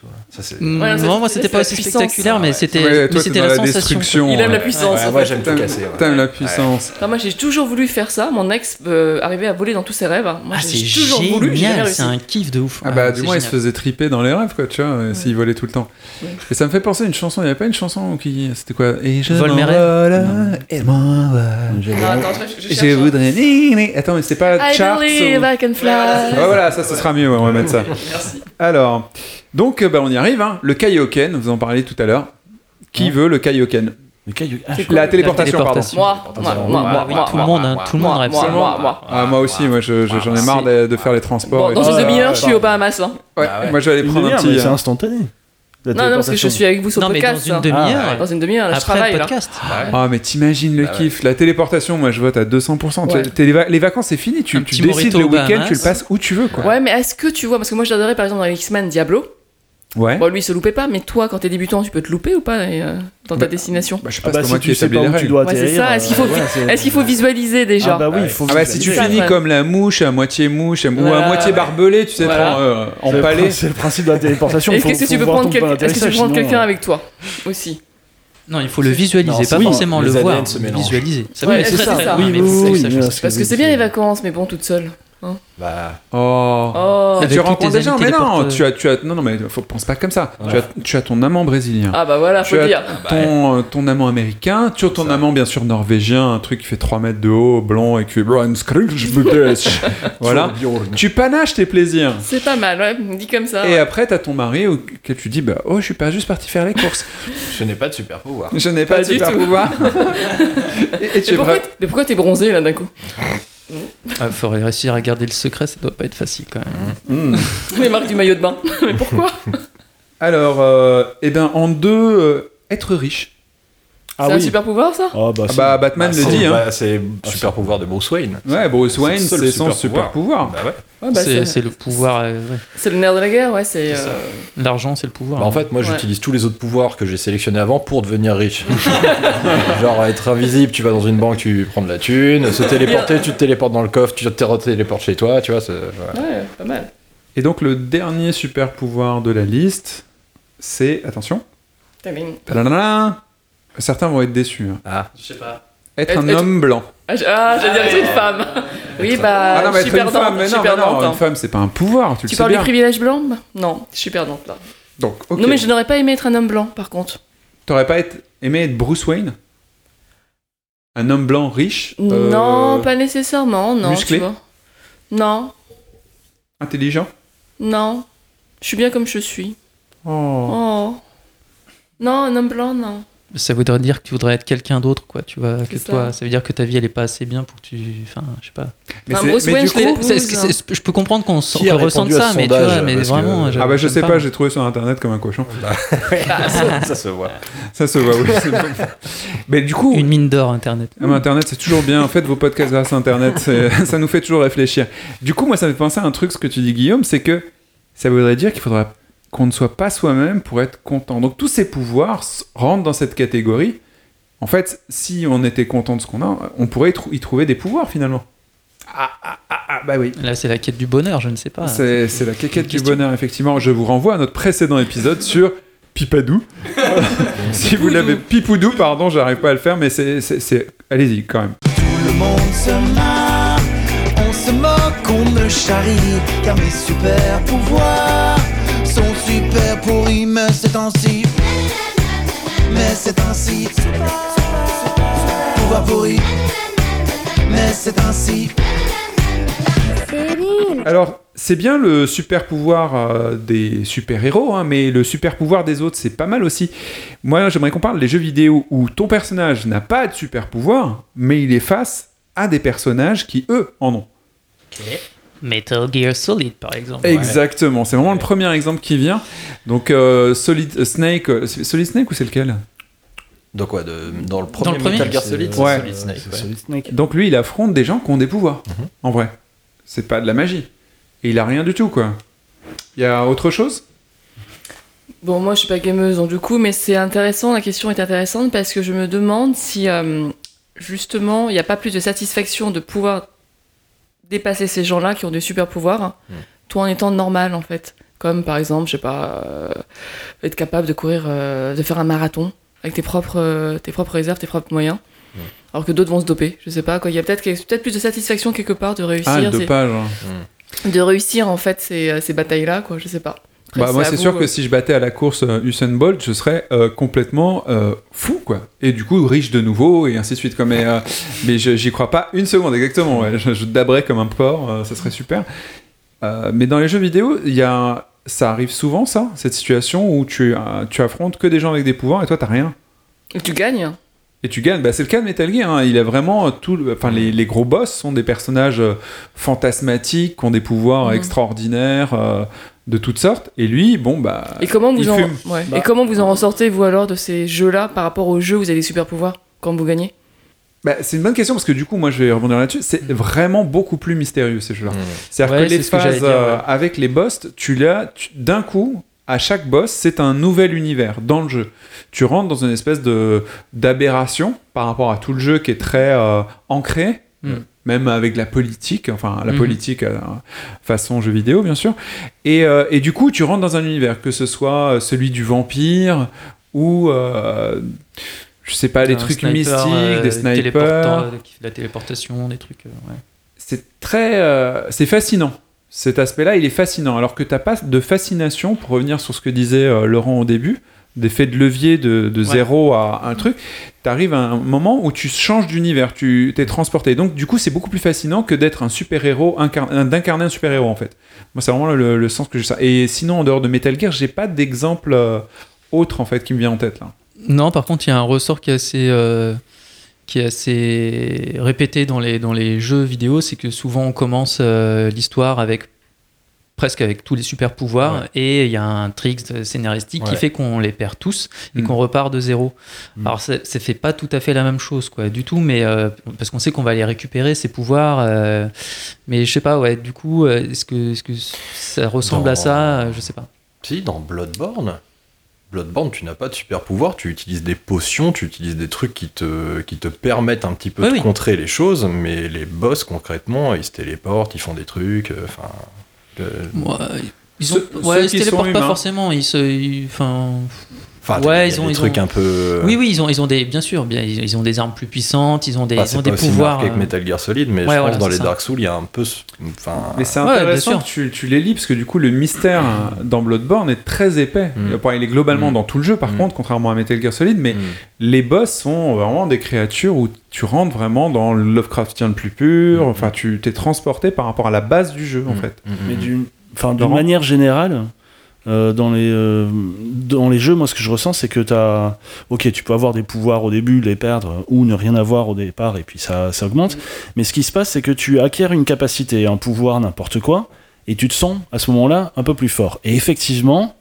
Mm, Ouais, non, moi, c'était pas aussi spectaculaire, mais ouais. c'était, Ouais, mais la sensation. destruction. Il aime la ouais. puissance. Ouais, moi, j'aime tout casser. ouais. T'aimes la puissance. Moi, j'ai toujours voulu faire ça. Mon ex euh, arrivait à voler dans tous ses rêves. Moi, Ah, c'est j'ai toujours voulu, c'est un kiff de ouf. Ah bah Ouais, du c'est moins il se faisait triper dans les rêves quoi, tu vois, euh, s'il volait tout le temps. Ouais. Et ça me fait penser à une chanson, il n'y avait pas une chanson qui... C'était quoi? Et je Vole mes m'envole, et attends, je, je Je cherche, voudrais... ni, ni. Attends, mais c'était pas I Charts believe ou- I can fly. Ah, voilà, ça ce sera mieux, ouais, on va mettre ça. Merci. Alors, donc euh, bah, on y arrive, hein. le Kaioken, vous en parliez tout à l'heure. Qui veut le Kaioken? Le caillou- ah, La téléportation, pardon. Moi, moi, tout le monde, hein, tout le monde moi, rêve moi, ça. moi, moi. Ah, moi aussi, moi je- je- j'en ai marre de, de faire les transports. Dans tout. une demi-heure, je suis au Bahamas. hein. Ouais, Ah ouais. moi je vais aller prendre un petit... c'est euh, instantané. Non, non, parce que je suis avec vous sur le mais dans podcast. une demi-heure. Dans une demi-heure, je Après travaille. le là. podcast. Ah mais t'imagines le ouais. kiff, la téléportation, moi je vote à 200%. Tu- Ouais. t'es- les, va- les vacances c'est fini, tu, décides le week-end, tu le passes où tu veux quoi. Ouais, mais est-ce que tu vois, parce que moi j'adorais par exemple dans les X-Men Diablo. Ouais. Bon, lui il se loupait pas, mais toi quand t'es débutant, tu peux te louper ou pas et, euh, dans ta Bah, destination Bah, je sais Ah pas, bah, c'est si tu sais pas où tu dois Ouais, c'est ça. Est-ce qu'il faut, ouais, c'est- est-ce qu'il faut visualiser déjà Ah bah oui, il faut Ah bah si tu finis comme la mouche à moitié mouche à- ou Voilà, à moitié ouais. barbelé, tu sais, Voilà. prends, euh, C'est le empalé. C'est le principe de la téléportation. Est-ce que tu peux prendre quelqu'un euh, avec toi aussi? Non, il faut le visualiser, Non, pas oui, forcément le voir. Visualiser. Ça, Ouais, oui, c'est très, ça. très- Oui, mais oui, c'est- oui, ça, je oui, sais. Parce que c'est bien les vacances, mais bon, toute seule. Bah, Oh. Oh. Tu rencontres des gens, mais non, tu as, tu as, non, non, mais faut pense pas comme ça. Tu, as, tu as ton amant brésilien. Ah bah voilà, faut tu as dire. ton, euh, ton amant américain, tu as ton Ça. amant bien sûr norvégien, un truc qui fait 3 mètres de haut, blanc et qui Voilà. Tu panaches tes plaisirs. C'est pas mal, ouais, dit comme ça. Et ouais. après, t'as ton mari auquel tu dis bah, Oh, je suis pas juste parti faire les courses. je n'ai pas de super pouvoir. Je n'ai pas, Pas de super tout. pouvoir. et, et tu mais pourquoi t'es bronzé là d'un coup? Ah, faudrait réussir à garder le secret, ça doit pas être facile quand même. Hmm. Les marques du maillot de bain. mais pourquoi? Alors, euh, eh ben, en deux, euh, être riche. Ah C'est un oui. super pouvoir ça Ah bah, Ah si. bah, Batman le dit. Hein. bah, c'est super pouvoir de Bruce Wayne. Ouais, Bruce Wayne, C'est le c'est seul son super super pouvoir. Bah ouais. Ouais, bah, c'est, c'est c'est le pouvoir. euh, ouais. c'est le nerf de la guerre, ouais, c'est. Euh, L'argent, c'est le pouvoir. Bah, en fait, moi, Ouais. j'utilise tous les autres pouvoirs que j'ai sélectionnés avant pour devenir riche. Genre être invisible, tu vas dans une banque, tu prends de la thune. Se téléporter, tu te téléportes dans le coffre, tu te téléportes chez toi, tu vois. Ouais, pas mal. Et donc, le dernier super pouvoir de la liste, c'est. Attention. Taling. Certains vont être déçus. hein. Ah, Je sais pas. Être Être- un être- homme blanc. Ah, je- ah, j'allais dire être une femme. Oui, bah, ah non, mais je suis être une perdante. femme, mais je suis non, mais non, hein. une femme, c'est pas un pouvoir, tu, le Tu sais parles du privilège blanc bah? Non, je suis perdante là. Donc, ok. Non, mais je n'aurais pas aimé être un homme blanc par contre. T'aurais pas aimé être Bruce Wayne? Un homme blanc riche euh, Non, pas nécessairement, non. musclé? tu vois. Non. Intelligent? Non. Je suis bien comme je suis. Oh. Oh. Non, un homme blanc, non. Ça voudrait dire que tu voudrais être quelqu'un d'autre, quoi, tu vois, que ça. toi. Ça veut dire que ta vie, elle est pas assez bien pour que tu. Enfin, je sais pas. Mais Enfin, c'est- Bruce mais Wayne, je hein. je peux comprendre qu'on ressente ça, mais tu vois, mais Parce que- vraiment. Ah bah je sais pas, j'ai trouvé sur internet comme un cochon. ça, ça se voit. Ça se voit, oui. Mais du coup, Une mine d'or, Internet. Ah, mais Internet, c'est toujours bien. Faites vos podcasts grâce à Internet. ça nous fait toujours réfléchir. Du coup, moi, ça me fait penser à un truc, ce que tu dis, Guillaume, c'est que ça voudrait dire qu'il faudra qu'on ne soit pas soi-même pour être content. Donc, tous ces pouvoirs rentrent dans cette catégorie. En fait, si on était content de ce qu'on a, on pourrait y, trou- y trouver des pouvoirs, finalement. Ah, ah, ah, ah, bah oui. Là, c'est la quête du bonheur, je ne sais pas. C'est la quéquette du question. bonheur, effectivement. Je vous renvoie à notre précédent épisode sur Pipadou. si vous l'avez... Pipoudou, pardon, j'arrive pas à le faire, mais c'est... c'est- c'est- Allez-y, quand même. Tout le monde se marre, on se moque, on me charrie, car mes super pouvoirs sont super pourris, mais c'est ainsi. Mais c'est ainsi. Pouvoir pourri, mais c'est ainsi. Alors, c'est bien le super pouvoir euh, des super-héros, hein, mais le super pouvoir des autres, c'est pas mal aussi. Moi, j'aimerais qu'on parle des jeux vidéo où ton personnage n'a pas de super pouvoir, mais il est face à des personnages qui, eux, en ont. Metal Gear Solid, par exemple. Exactement, c'est vraiment le premier exemple qui vient. Donc, euh, Solid Snake, euh, c'est Solid Snake ou c'est lequel? Donc ouais, de- dans le premier, le premier Metal Gear Solid, Ouais. Solid Snake. C'est ouais. Solid Snake. Donc, lui, il affronte des gens qui ont des pouvoirs, Mhm. en vrai. C'est pas de la magie. Et il a rien du tout, quoi. Il y a autre chose? Bon, moi, je suis pas gameuse, donc du coup, mais c'est intéressant, la question est intéressante parce que je me demande si, euh, justement, il n'y a pas plus de satisfaction de pouvoir dépasser ces gens-là qui ont des super pouvoirs, hein, Mm. tout en étant normal, en fait. Comme, par exemple, je sais pas, euh, être capable de courir, euh, de faire un marathon avec tes propres, euh, tes propres réserves, tes propres moyens. Mm. Alors que d'autres vont se doper, je sais pas, quoi. Il y a peut-être peut plus de satisfaction quelque part de réussir, Ah, le dopage. hein. de réussir, en fait, ces, ces batailles-là, quoi, je sais pas. Bah, moi, c'est sûr euh, que si je battais à la course euh, Usain Bolt, je serais euh, complètement euh, fou, quoi. Et du coup, riche de nouveau, et ainsi de suite. Quoi. Mais, euh, mais j'y crois pas une seconde, exactement. ouais. Je, je daberais comme un porc, euh, ça serait super. Euh, mais dans les jeux vidéo, il y a... ça arrive souvent, ça, cette situation où tu, euh, tu affrontes que des gens avec des pouvoirs et toi, t'as rien. Et tu gagnes. Et tu gagnes, bah, c'est le cas de Metal Gear. hein. Il a vraiment tout. le- Enfin, les, les gros boss sont des personnages euh, fantasmatiques, qui ont des pouvoirs Mhm. extraordinaires euh, de toutes sortes. Et lui, bon, bah. Et comment vous en, ouais. Bah. Et comment vous en ressortez vous alors de ces jeux-là par rapport aux jeux où vous avez des super pouvoirs quand vous gagnez? Bah, c'est une bonne question parce que du coup, moi, je vais rebondir là-dessus. C'est vraiment beaucoup plus mystérieux ces jeux-là. Mm. C'est-à-dire Ouais, que les que dire, euh, ouais. avec les boss, tu l'as tu- d'un coup. À chaque boss, c'est un nouvel univers dans le jeu. Tu rentres dans une espèce de d'aberration par rapport à tout le jeu qui est très euh, ancré, Mm. Même avec la politique, enfin la Mhm. politique euh, façon jeu vidéo bien sûr. Et, euh, et du coup, tu rentres dans un univers, que ce soit euh, celui du vampire ou euh, je sais pas, les Un trucs sniper, mystiques, euh, des snipers. la téléportation, des trucs. euh, ouais. c'est très euh, c'est fascinant cet aspect là il est fascinant alors que t'as pas de fascination pour revenir sur ce que disait euh, Laurent au début d'effet de levier de, de Ouais. zéro à un truc t'arrives à un moment où tu changes d'univers tu t'es transporté. Donc du coup c'est beaucoup plus fascinant que d'être un super héros d'incarner un super héros en fait. Moi c'est vraiment le, le sens que j'ai ça. Et sinon en dehors de Metal Gear j'ai pas d'exemple euh, autre en fait qui me vient en tête là. Non, par contre, il y a un ressort qui est assez, euh, qui est assez répété dans les, dans les jeux vidéo, c'est que souvent on commence euh, l'histoire avec presque avec tous les super pouvoirs Ouais. et il y a un trick scénaristique qui fait qu'on les perd tous et Mm. qu'on repart de zéro. Mm. Alors ça, ça fait pas tout à fait la même chose quoi du tout mais euh, parce qu'on sait qu'on va les récupérer ces pouvoirs euh, mais je sais pas ouais du coup euh, est-ce que est-ce que ça ressemble Dans- à ça je sais pas. Si, dans Bloodborne, Bloodborne, tu n'as pas de super pouvoir, tu utilises des potions, tu utilises des trucs qui te, qui te permettent un petit peu Oui, de oui. contrer les choses, mais les boss, concrètement, ils se téléportent, ils font des trucs, enfin... euh, Moi, ils ont, ouais, ils se téléportent pas forcément. Ils se, ils- enfin, Enfin, ouais, ils ont des ils trucs ont- un peu. Oui, oui, ils ont, ils ont des, bien sûr, bien, ils ils ont des armes plus puissantes, ils ont des, Enfin, ils c'est ont pas des aussi pouvoirs. que euh, Metal Gear Solid, mais Ouais, je pense voilà, dans c'est les ça. Dark Souls, il y a un peu. Enfin, Mais c'est Ouais, bien intéressant sûr. que tu, tu les lis parce que du coup le mystère dans Bloodborne est très épais. Mm. Il est globalement Mm. dans tout le jeu par Mm. contre, contrairement à Metal Gear Solid, mais les boss sont vraiment des créatures où tu rentres vraiment dans le Lovecraftien le plus pur. Mm. Enfin, tu t'es transporté par rapport à la base du jeu en fait. Mm, Mais d'une enfin, d'une manière générale, euh, dans, les, euh, dans les jeux, moi ce que je ressens, c'est que tu as. Ok, tu peux avoir des pouvoirs au début, les perdre, euh, ou ne rien avoir au départ, et puis ça, ça augmente. Mais ce qui se passe, c'est que tu acquiers une capacité, un pouvoir, n'importe quoi, et tu te sens à ce moment-là un peu plus fort. Et effectivement.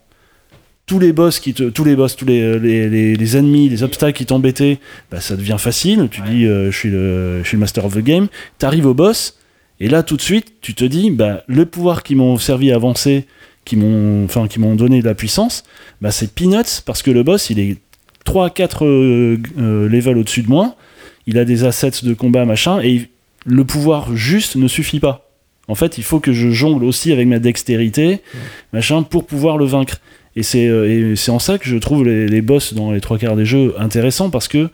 Tous les boss, qui te, tous les boss, tous les, les, les- les ennemis, les obstacles qui t'embêtaient, bah, ça devient facile. Tu dis, euh, je, suis le, je suis le master of the game. T'arrives au boss, et là, tout de suite, tu te dis, bah, le pouvoir qui m'ont servi à avancer, qui m'ont, enfin, qui m'ont donné de la puissance, bah, c'est peanuts parce que le boss, il est 3-4 euh, euh, levels au-dessus de moi. Il a des assets de combat, machin, et il- le pouvoir juste ne suffit pas. En fait, il faut que je jongle aussi avec ma dextérité, machin, pour pouvoir le vaincre. Et c'est, euh, et c'est en ça que je trouve les, les boss dans les trois quarts des jeux intéressants parce que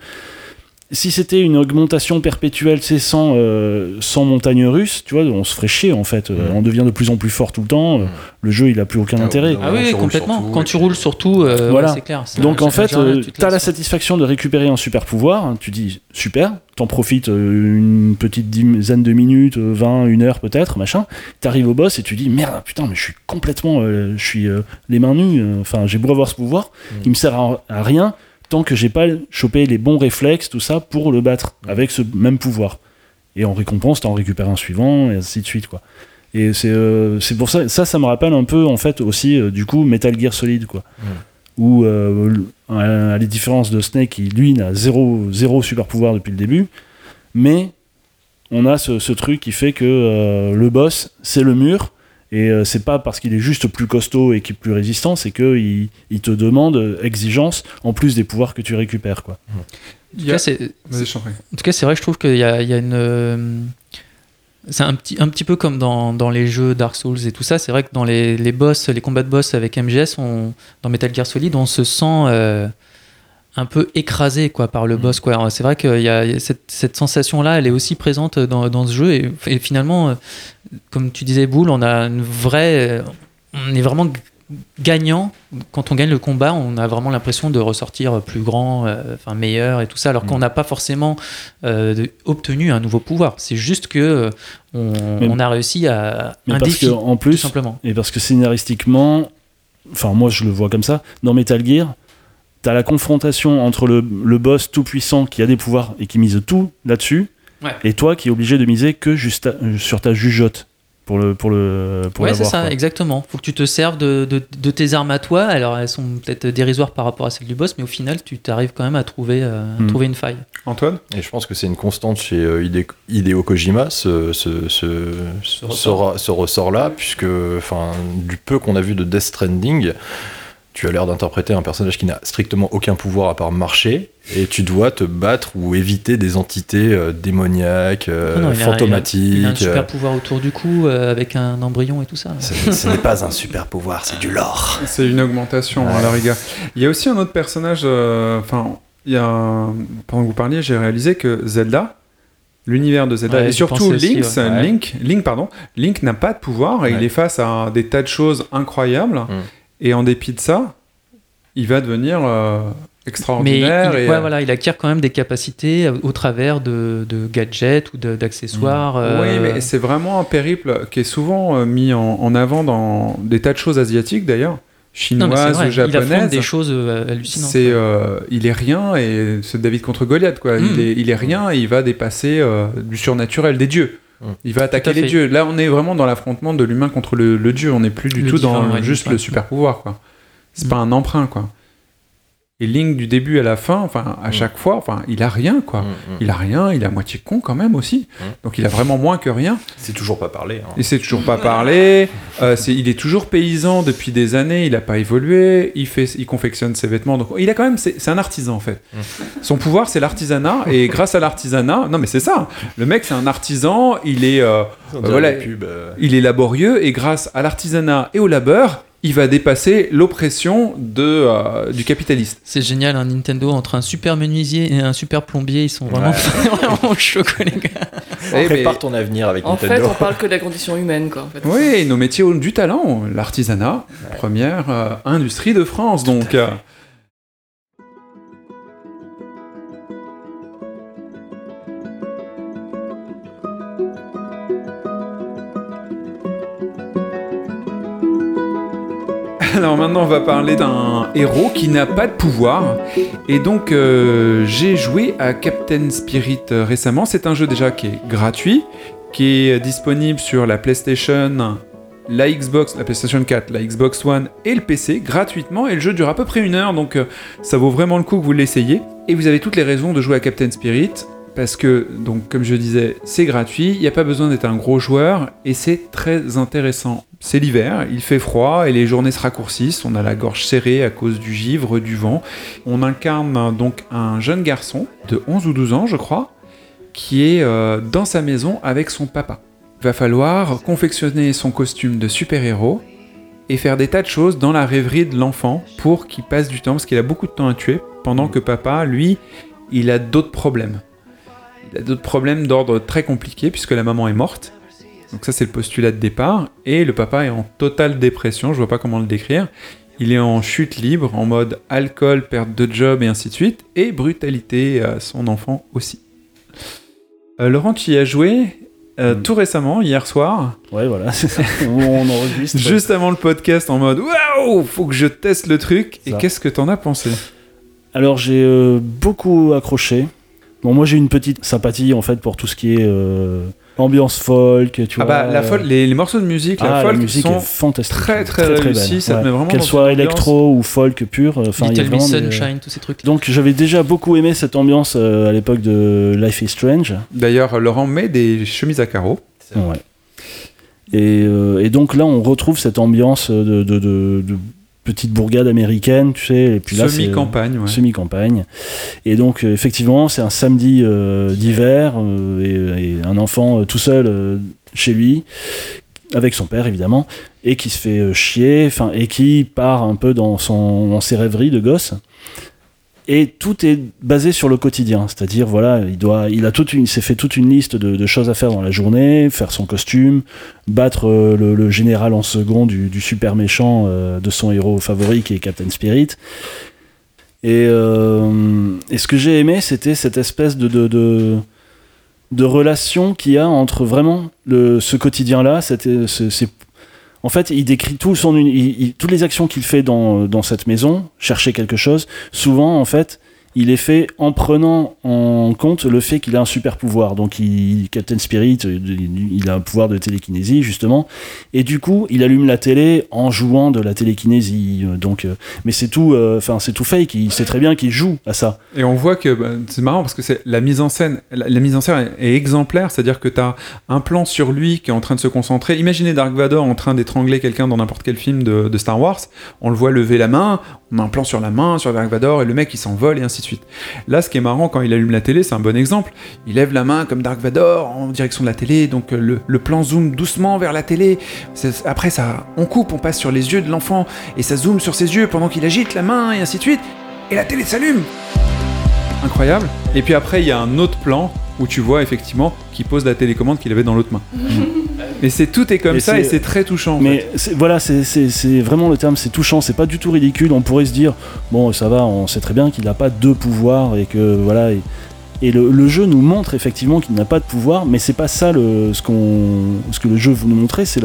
si c'était une augmentation perpétuelle, c'est sans, euh, sans montagne russe, tu vois, on se ferait chier en fait. Euh. On devient de plus en plus fort tout le temps. euh. Le jeu, il a plus aucun Ah, intérêt. Ah oui, complètement. sur tout, Quand tu roules surtout, euh, Voilà. ouais, c'est clair. Donc en fait, euh, tu t'as la lasses. satisfaction de récupérer un super pouvoir. hein, Tu dis super, t'en profites une petite dizaine de minutes, euh, 20, une heure peut-être, machin. T'arrives au boss et tu dis merde, putain, mais je suis complètement, euh, je suis euh, les mains nues. euh, Enfin, j'ai beau avoir ce pouvoir, Mm. il me sert à, à rien tant que j'ai pas chopé les bons réflexes, tout ça pour le battre avec ce même pouvoir. Et en récompense, t'en récupères un suivant et ainsi de suite quoi. Et c'est euh, pour ça, ça, ça me rappelle un peu en fait aussi euh, du coup Metal Gear Solid quoi où euh, à la différence de Snake qui lui n'a zéro, zéro super pouvoir depuis le début mais on a ce, ce truc qui fait que le boss c'est le mur et euh, c'est pas parce qu'il est juste plus costaud et qu'il est plus résistant c'est que il, il te demande euh, exigence en plus des pouvoirs que tu récupères quoi En tout cas, c'est- vrai que je trouve qu'il y a, il y a une. euh, C'est un petit, un petit peu comme dans, dans les jeux Dark Souls et tout ça. C'est vrai que dans les, les boss, les combats de boss avec MGS, on, dans Metal Gear Solid, on se sent euh, un peu écrasé quoi, par le boss. Quoi. C'est vrai qu'il y a cette, cette sensation-là, elle est aussi présente dans, dans ce jeu. Et, et finalement, comme tu disais, Boule, on a une vraie. On est vraiment gagnant. Quand on gagne le combat, on a vraiment l'impression de ressortir plus grand, euh, enfin meilleur et tout ça, alors qu'on n'a pas forcément euh, de- obtenu un nouveau pouvoir. C'est juste que euh, on, Mais- on a réussi à mais un parce défi, que en tout plus simplement. Et parce que scénaristiquement, enfin moi je le vois comme ça, dans Metal Gear, t'as la confrontation entre le, le boss tout puissant qui a des pouvoirs et qui mise tout là-dessus, Ouais. et toi qui es obligé de miser que juste à- sur ta jugeote pour le pour le pour ouais, c'est ça, quoi. exactement. Faut que tu te serves de, de- de tes armes à toi. Alors, elles sont peut-être dérisoires par rapport à celles du boss, mais au final, tu t'arrives quand même à trouver, euh, à Hmm. trouver une faille. Antoine? Et je pense que c'est une constante chez euh, Hide- Hideo Kojima, ce, ce, ce, ce, ressort. ce ressort-là, puisque enfin, du peu qu'on a vu de Death Stranding, tu as l'air d'interpréter un personnage qui n'a strictement aucun pouvoir à part marcher, et tu dois te battre ou éviter des entités euh, démoniaques, euh, non, il a- il a- fantomatiques. Il a un euh, super pouvoir autour du cou euh, avec un embryon et tout ça. ce n'est pas un super pouvoir, c'est du lore. C'est une augmentation Ouais. à la rigueur. Il y a aussi un autre personnage. euh, Enfin, il y a un- pendant que vous parliez, j'ai réalisé que Zelda, l'univers de Zelda Ouais, et surtout aussi, Link, ouais. Link, Link, pardon, Link n'a pas de pouvoir et il est face à des tas de choses incroyables. Mm. Et en dépit de ça, il va devenir euh, Mais il, extraordinaire. et, ouais, euh, voilà, il acquiert quand même des capacités euh, au travers de, de gadgets ou d'accessoires. euh, Oui, mais c'est vraiment un périple qui est souvent mis en, en avant dans des tas de choses asiatiques d'ailleurs, non, chinoises vrai, ou il japonaises. des choses hallucinantes. C'est, il est rien et c'est David contre Goliath quoi. Mm. Il, est, il est rien et il va dépasser du surnaturel, des dieux. Mm. Il va attaquer les dieux. Là, on est vraiment dans l'affrontement de l'humain contre le, le dieu. On n'est plus du Le tout dans ouais, juste ouais. le super pouvoir quoi. C'est pas un emprunt quoi. Et Link du début à la fin, enfin à Mm. chaque fois, enfin il a rien quoi. Mm, mm. Il a rien, il est à moitié con quand même aussi. Donc il a vraiment moins que rien. C'est toujours pas parlé. hein. Il sait toujours pas parler. euh, il est toujours paysan depuis des années. Il a pas évolué. Il fait, il confectionne ses vêtements. Donc il a quand même, c'est un artisan en fait. Son pouvoir c'est l'artisanat et grâce à l'artisanat, non mais c'est ça. Le mec c'est un artisan. Il est, euh, euh, voilà, les il est laborieux et grâce à l'artisanat et au labeur, il va dépasser l'oppression de, euh, du capitaliste. C'est génial, un Nintendo entre un super menuisier et un super plombier, ils sont vraiment, vraiment chauds, quoi, les gars. Eh, Prépare mais- ton avenir avec En fait, Nintendo. on parle que de la condition humaine, quoi. En fait. Oui, nos métiers ont du talent, l'artisanat, première euh, industrie de France, donc. On va parler d'un héros qui n'a pas de pouvoir. Et donc, euh, j'ai joué à Captain Spirit euh, récemment. C'est un jeu déjà qui est gratuit, qui est disponible sur la PlayStation, la Xbox, la PlayStation 4, la Xbox One et le PC gratuitement. Et le jeu dure à peu près une heure, donc euh, ça vaut vraiment le coup que vous l'essayiez. Et vous avez toutes les raisons de jouer à Captain Spirit. Parce que, donc, comme je disais, c'est gratuit, il n'y a pas besoin d'être un gros joueur et c'est très intéressant. C'est l'hiver, il fait froid et les journées se raccourcissent, on a la gorge serrée à cause du givre, du vent. On incarne donc un jeune garçon de 11 ou 12 ans, je crois, qui est euh, dans sa maison avec son papa. Il va falloir confectionner son costume de super-héros et faire des tas de choses dans la rêverie de l'enfant pour qu'il passe du temps, parce qu'il a beaucoup de temps à tuer, pendant que papa, lui, il a d'autres problèmes. Il a d'autres problèmes d'ordre très compliqué, puisque la maman est morte. Donc ça, c'est le postulat de départ. Et le papa est en totale dépression, je vois pas comment le décrire. Il est en chute libre, en mode alcool, perte de job et ainsi de suite, et brutalité à son enfant aussi. Euh, Laurent, tu y as joué euh, tout récemment, hier soir. Ouais, voilà, c'est ça. on enregistre. Juste avant le podcast, en mode waouh, faut que je teste le truc. Et qu'est-ce que t'en as pensé? Alors j'ai euh, beaucoup accroché. Bon, moi j'ai une petite sympathie en fait pour tout ce qui est euh, ambiance folk, tu Ah vois. bah, la folk, les, les morceaux de musique, la Ah, folk, la musique sont est fantastique. très, très belle. réussis, ça te met vraiment Qu'elle soit électro ou folk pur. euh, Enfin, il y a vraiment des- Sunshine, tous ces trucs. Donc j'avais déjà beaucoup aimé cette ambiance euh, à l'époque de Life is Strange. D'ailleurs, Laurent met des chemises à carreaux. Ouais. Et, euh, et donc là, on retrouve cette ambiance de, de, de- de petite bourgade américaine, tu sais. Et puis là, Semi-campagne, ouais. Semi-campagne. Et donc, euh, effectivement, c'est un samedi euh, d'hiver euh, et, et un enfant euh, tout seul chez lui, avec son père évidemment, et qui se fait chier, enfin, et qui part un peu dans, son, dans ses rêveries de gosse. Et tout est basé sur le quotidien, c'est-à-dire voilà, il doit, il a toute une, s'est fait toute une liste de, choses à faire dans la journée, faire son costume, battre euh, le, général en second du, super méchant euh, de son héros favori qui est Captain Spirit. Et, euh, ce que j'ai aimé, c'était cette espèce de, relation qu'il y a entre vraiment ce quotidien-là. c'était- ce- c'est- En fait, il décrit tout son, il- toutes les actions qu'il fait dans cette maison, chercher quelque chose. Souvent, en fait, il est fait en prenant en compte le fait qu'il a un super pouvoir. Donc, il, Captain Spirit, euh, il, a un pouvoir de télékinésie, justement. Et du coup, il allume la télé en jouant de la télékinésie. Euh, Donc, euh, mais c'est tout, enfin, c'est tout fake. Il sait très bien qu'il joue à ça. Et on voit que bah, c'est marrant parce que c'est la mise en scène, la, mise en scène est, exemplaire, c'est-à-dire que t'as un plan sur lui qui est en train de se concentrer. Imaginez Dark Vador en train d'étrangler quelqu'un dans n'importe quel film de Star Wars. On le voit lever la main, on a un plan sur la main, sur Dark Vador et le mec il s'envole et ainsi de suite. Là, ce qui est marrant quand il allume la télé, c'est un bon exemple. Il lève la main comme Dark Vador en direction de la télé, donc euh, le, plan zoom doucement vers la télé. Après ça, on coupe, on passe sur les yeux de l'enfant et ça zoome sur ses yeux pendant qu'il agite la main et ainsi de suite. Et la télé s'allume incroyable. Et puis après, il y a un autre plan où tu vois effectivement qu'il pose la télécommande qu'il avait dans l'autre main. Et c'est tout est comme Et ça et c'est très touchant. en Mais fait. voilà, c'est- vraiment le terme, c'est touchant, c'est pas du tout ridicule. On pourrait se dire, bon, ça va, on sait très bien qu'il n'a pas deux pouvoirs et que voilà. Et, et le, le jeu nous montre effectivement qu'il n'a pas de pouvoir, mais c'est pas ça le, ce, qu'on, ce que le jeu veut nous montrer, c'est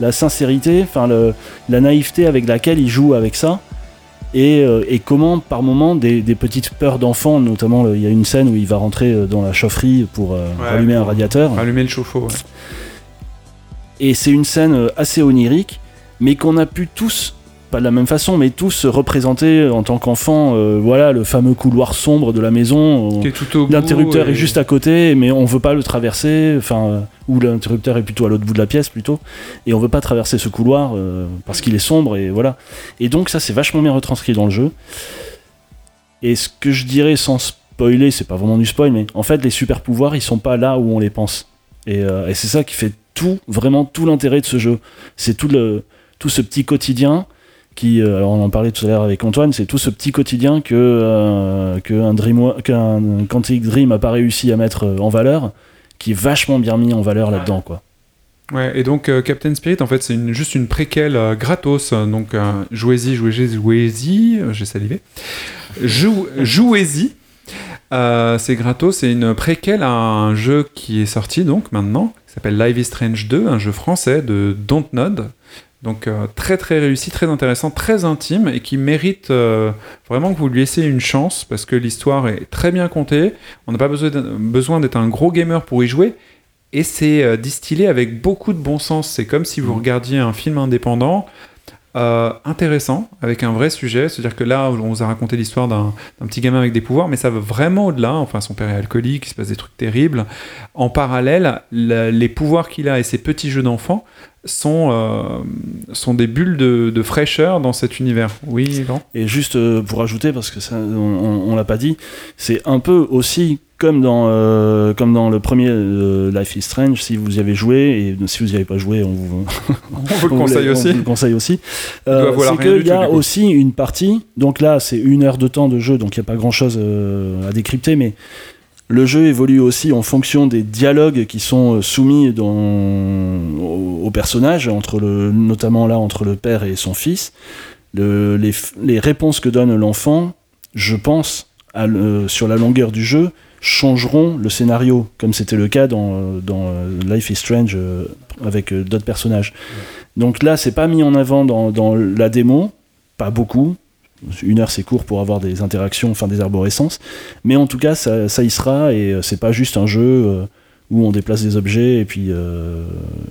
la sincérité, enfin la naïveté avec laquelle il joue avec ça. Et, euh, et comment par moment des, des petites peurs d'enfant, notamment il y a une scène où il va rentrer euh, dans la chaufferie pour euh, Ouais, rallumer un radiateur. Allumer le chauffe-eau. ouais. Et c'est une scène assez onirique, mais qu'on a pu tous, pas de la même façon, mais tous représenter en tant qu'enfant, euh, voilà, le fameux couloir sombre de la maison. L'interrupteur et- est juste à côté, mais on veut pas le traverser, enfin, euh, ou l'interrupteur est plutôt à l'autre bout de la pièce plutôt, et on veut pas traverser ce couloir euh, parce qu'il est sombre et voilà. Et donc ça c'est vachement bien retranscrit dans le jeu. Et ce que je dirais sans spoiler, c'est pas vraiment du spoil, mais en fait les super pouvoirs ils sont pas là où on les pense. Et, euh, et c'est ça qui fait tout, vraiment tout l'intérêt de ce jeu. C'est tout le tout ce petit quotidien qui, euh, alors on en parlait tout à l'heure avec Antoine, c'est tout ce petit quotidien que, euh, qu'un Quantic Dream a pas réussi à mettre euh, en valeur, qui est vachement bien mis en valeur là-dedans, quoi. Ouais, et donc euh, Captain Spirit, en fait, c'est juste une préquelle gratos. Donc, jouez-y, jouez-y, jouez-y. J'ai salivé. Jou- Jouez-y. C'est gratos, c'est une préquelle à un jeu qui est sorti donc maintenant, qui s'appelle Live is Strange 2, un jeu français de Dontnod. Donc euh, très très réussi, très intéressant, très intime et qui mérite euh, vraiment que vous lui laissiez une chance parce que l'histoire est très bien contée. On n'a pas besoin d'être- un gros gamer pour y jouer et c'est euh, distillé avec beaucoup de bon sens. C'est comme si vous regardiez un film indépendant intéressant, avec un vrai sujet. C'est-à-dire que là, on vous a raconté l'histoire d'un d'un petit gamin avec des pouvoirs, mais ça va vraiment au-delà. Enfin, son père est alcoolique, il se passe des trucs terribles. En parallèle, la- les pouvoirs qu'il a et ses petits jeux d'enfant sont, euh, sont des bulles de, de fraîcheur dans cet univers. Oui, Laurent Et juste euh, pour ajouter, parce que ça, on, on- on l'a pas dit, c'est un peu aussi comme dans, euh, comme dans le premier euh, Life is Strange, si vous y avez joué, et si vous y avez pas joué, on vous, On vous le on conseille on aussi. vous le conseille aussi. Euh, c'est qu'il y a aussi une partie, donc là c'est une heure de temps de jeu, donc il n'y a pas grand chose à décrypter, mais le jeu évolue aussi en fonction des dialogues qui sont euh, soumis dans, au, au personnage, entre le, notamment là entre le père et son fils. Le- les, réponses que donne l'enfant, je pense, à le- sur la longueur du jeu, changeront le scénario, comme c'était le cas dans, dans euh, Life is Strange euh, avec euh, d'autres personnages. Donc là, c'est pas mis en avant dans, dans la démo, pas beaucoup. Une heure, c'est court pour avoir des interactions, enfin des arborescences. Mais en tout cas, ça, y sera et euh, c'est pas juste un jeu euh, où on déplace des objets et puis euh,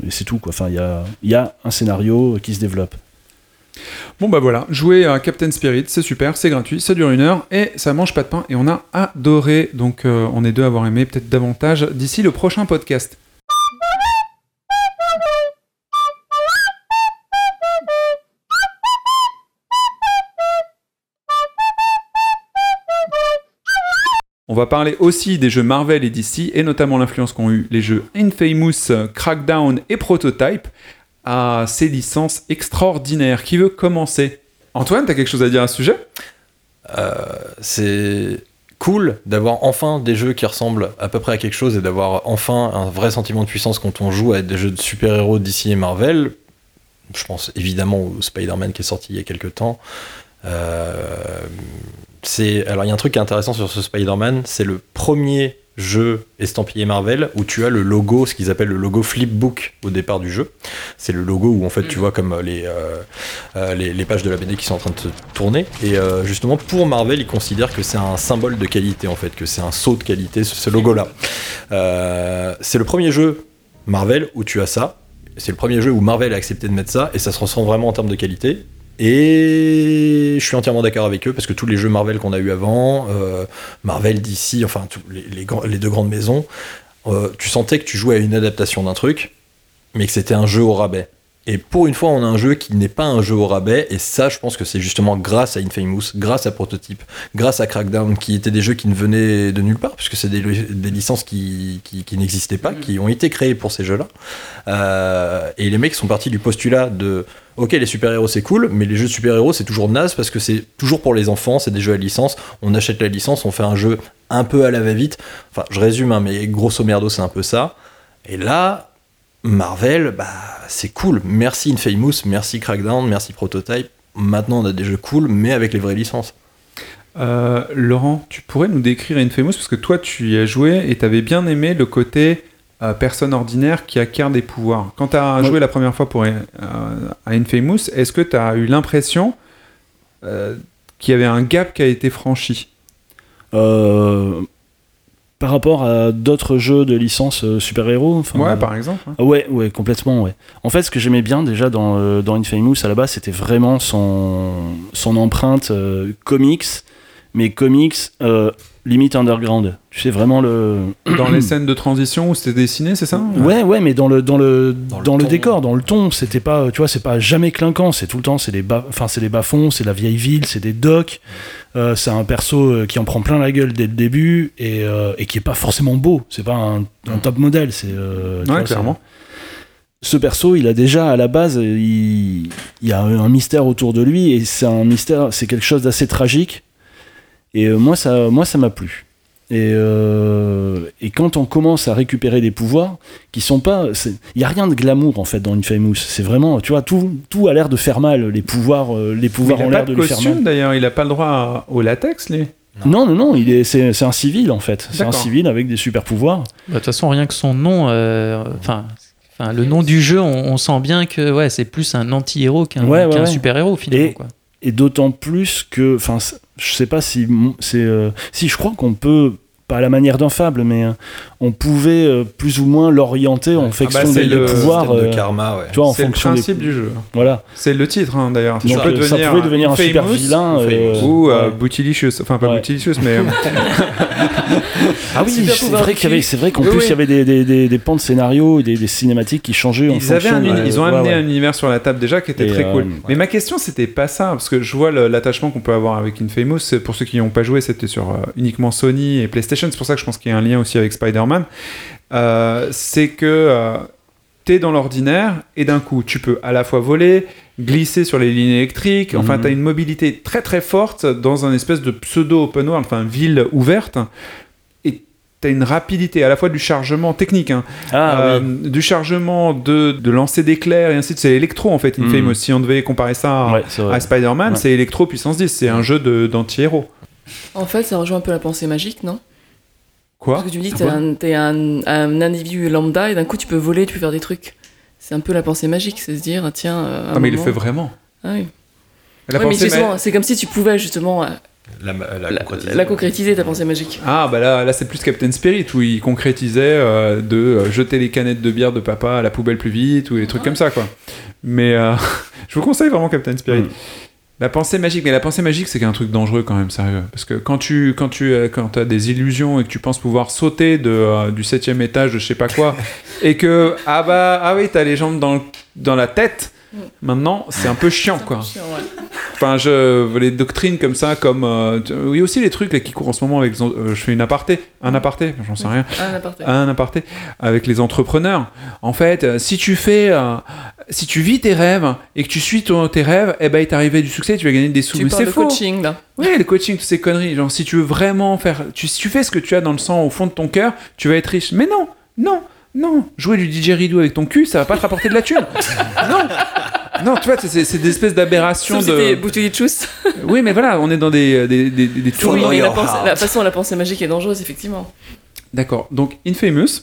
c'est tout. Quoi. Enfin, il y a, un scénario qui se développe. Bon bah voilà, jouer à Captain Spirit, c'est super, c'est gratuit, ça dure une heure et ça mange pas de pain et on a adoré. Donc on est deux à avoir aimé, peut-être davantage d'ici le prochain podcast. On va parler aussi des jeux Marvel et DC et notamment l'influence qu'ont eu les jeux Infamous, Crackdown et Prototype à ces licences extraordinaires. Qui veut commencer? Antoine, t'as quelque chose à dire à ce sujet? Euh, c'est cool d'avoir enfin des jeux qui ressemblent à peu près à quelque chose et d'avoir enfin un vrai sentiment de puissance quand on joue à des jeux de super-héros d'ici et Marvel. Je pense évidemment au Spider-Man qui est sorti il y a quelques temps. Euh, c'est alors il y a un truc qui est intéressant sur ce Spider-Man, c'est le premier jeu estampillé Marvel où tu as le logo, ce qu'ils appellent le logo flipbook au départ du jeu. C'est le logo où en fait tu vois comme euh, les, euh, euh, les, les pages de la BD qui sont en train de se tourner. Et euh, justement pour Marvel, ils considèrent que c'est un symbole de qualité en fait, que c'est un saut de qualité ce, ce logo-là. Euh, c'est le premier jeu Marvel où tu as ça. C'est le premier jeu où Marvel a accepté de mettre ça et ça se ressent vraiment en termes de qualité. Et je suis entièrement d'accord avec eux parce que tous les jeux Marvel qu'on a eu avant, euh, Marvel, DC, enfin les, les deux grandes maisons, euh, tu sentais que tu jouais à une adaptation d'un truc, mais que c'était un jeu au rabais. Et pour une fois, on a un jeu qui n'est pas un jeu au rabais, et ça, je pense que c'est justement grâce à Infamous, grâce à Prototype, grâce à Crackdown, qui étaient des jeux qui ne venaient de nulle part, puisque c'est des, des licences qui, qui, qui n'existaient pas, qui ont été créées pour ces jeux-là. Euh, et les mecs sont partis du postulat de ok les super-héros c'est cool mais les jeux de super-héros c'est toujours naze parce que c'est toujours pour les enfants c'est des jeux à licence on achète la licence on fait un jeu un peu à la va-vite. Enfin je résume hein, mais grosso merdo c'est un peu ça. Et là Marvel bah c'est cool merci Infamous merci Crackdown merci Prototype maintenant on a des jeux cool mais avec les vraies licences Euh, Laurent, tu pourrais nous décrire Infamous parce que toi tu y as joué et t'avais bien aimé le côté euh, personne ordinaire qui acquiert des pouvoirs. Quand t'as Ouais. joué la première fois pour, euh, à Infamous, est-ce que t'as eu l'impression qu'il y avait un gap qui a été franchi? Euh, par rapport à d'autres jeux de licence euh, super-héros enfin, Ouais, euh, par exemple. hein. Ouais, ouais, complètement, ouais. En fait, ce que j'aimais bien déjà dans, euh, dans Infamous à la base, c'était vraiment son, son empreinte euh, comics, mais comics euh, limite underground. Tu sais, vraiment le. Dans les scènes de transition où c'était dessiné, c'est ça? Ouais, ouais, mais dans le dans le Dans dans le décor, dans le ton, c'était pas, tu vois, c'est pas jamais clinquant. C'est tout le temps, c'est des bas, enfin, c'est des bas-fonds, c'est la vieille ville, c'est des docks. Euh, c'est un perso euh, qui en prend plein la gueule dès le début et, euh, et qui est pas forcément beau. C'est pas un, un top modèle. C'est euh, Ouais, clairement. ce perso, il a déjà à la base, il, il y a un mystère autour de lui et c'est un mystère, c'est quelque chose d'assez tragique. Et moi, ça, moi, ça m'a plu. Et, euh, et quand on commence à récupérer des pouvoirs qui sont pas, il y a rien de glamour en fait dans Infamous. C'est vraiment, tu vois, tout, tout a l'air de faire mal. Les pouvoirs, euh, les pouvoirs il ont l'air de de lui faire costume mal. d'ailleurs, il a pas le droit au latex, lui? Non, non, non, il est, c'est, c'est un civil en fait. C'est un civil avec des super pouvoirs. Bah, De toute façon, rien que son nom, euh, enfin, enfin, le nom du jeu, on, on sent bien que ouais, c'est plus un anti-héros qu'un Ouais, ouais, qu'un ouais. super-héros finalement. Et- quoi. Et d'autant plus que, enfin, je sais pas si c'est, euh, si je crois qu'on peut, pas à la manière d'un fable, mais euh, on pouvait euh, plus ou moins l'orienter en fonction Ah bah, des, le pouvoirs. de euh, karma, ouais. tu vois, en C'est le fonction des principe du jeu. Voilà. C'est le titre hein, d'ailleurs. Donc, Tu peux ça devenir pouvait devenir un super vilain. euh, ou euh, ouais. Bootylicious. Enfin, pas Ouais. Bootylicious, mais. Ah oui, c'est vrai qu'il y avait, cul. c'est vrai qu'en Oui, plus oui. il y avait des, des, des, des pans de scénario, des, des cinématiques qui changeaient en Ils, avaient fonction. un de- ils ont amené un univers sur la table déjà qui était Et, très cool. Mais ma question, c'était pas ça, parce que je vois le- l'attachement qu'on peut avoir avec Infamous. Pour ceux qui n'ont pas joué, c'était sur uniquement Sony et PlayStation. C'est pour ça que je pense qu'il y a un lien aussi avec Spider-Man. Euh, c'est que euh, t'es dans l'ordinaire et d'un coup, tu peux à la fois voler, glisser sur les lignes électriques. Enfin, Mhm. t'as une mobilité très très forte dans un espèce de pseudo open world, enfin ville ouverte. Et t'as une rapidité à la fois du chargement technique, hein, Ah euh, oui. du chargement de, de lancer d'éclairs et ainsi de suite. C'est électro en fait, Infamous. Mhm. Si on devait comparer ça à, Ouais, Spider-Man, Ouais. c'est électro puissance 10. C'est un jeu d'anti-héros. En fait, ça rejoint un peu la pensée magique, non? Quoi Parce que tu me dis, t'es un, t'es un, un individu lambda et d'un coup tu peux voler, tu peux faire des trucs. C'est un peu la pensée magique, c'est se dire, ah, tiens. euh, un Ah, mais il le fait vraiment. Ah oui. La Ouais, mais pensée justement, ma- c'est comme si tu pouvais justement euh, La, la, la, concrétiser. la concrétiser, ta pensée magique. Ah bah là, là c'est plus Captain Spirit où il concrétisait euh, de euh, jeter les canettes de bière de papa à la poubelle plus vite ou des trucs comme ça quoi. Mais euh, je vous conseille vraiment Captain Spirit. Mm. La pensée magique, mais la pensée magique c'est un truc dangereux quand même sérieux parce que quand tu quand tu euh, quand as des illusions et que tu penses pouvoir sauter de euh, du septième étage de je sais pas quoi et que ah bah ah oui t'as les jambes dans le- dans la tête. Maintenant, c'est un peu chiant, quoi. Enfin, je, les doctrines comme ça, comme. euh, tu- oui, aussi les trucs là, qui courent en ce moment avec. euh, je fais une aparté. Un aparté, j'en sais rien. Un aparté. Un aparté. Avec les entrepreneurs. En fait, euh, si tu fais. euh, si tu vis tes rêves et que tu suis ton- tes rêves, eh ben, il t'arrive du succès, tu vas gagner des sous. Tu Mais c'est faux. coaching là. Oui, le coaching, toutes ces conneries. Genre, si tu veux vraiment faire. Tu, si tu fais ce que tu as dans le sang, au fond de ton cœur, tu vas être riche. Mais non, non, non. Jouer du didgeridoo avec ton cul, ça va pas te rapporter de la thune. non. Non, tu vois, c'est c'est des espèces d'aberrations si t'es de. Oui, mais voilà, on est dans des, des, des, des Oui, tournants. mais la, pensée, la façon, la pensée magique est dangereuse, effectivement. D'accord. Donc, Infamous.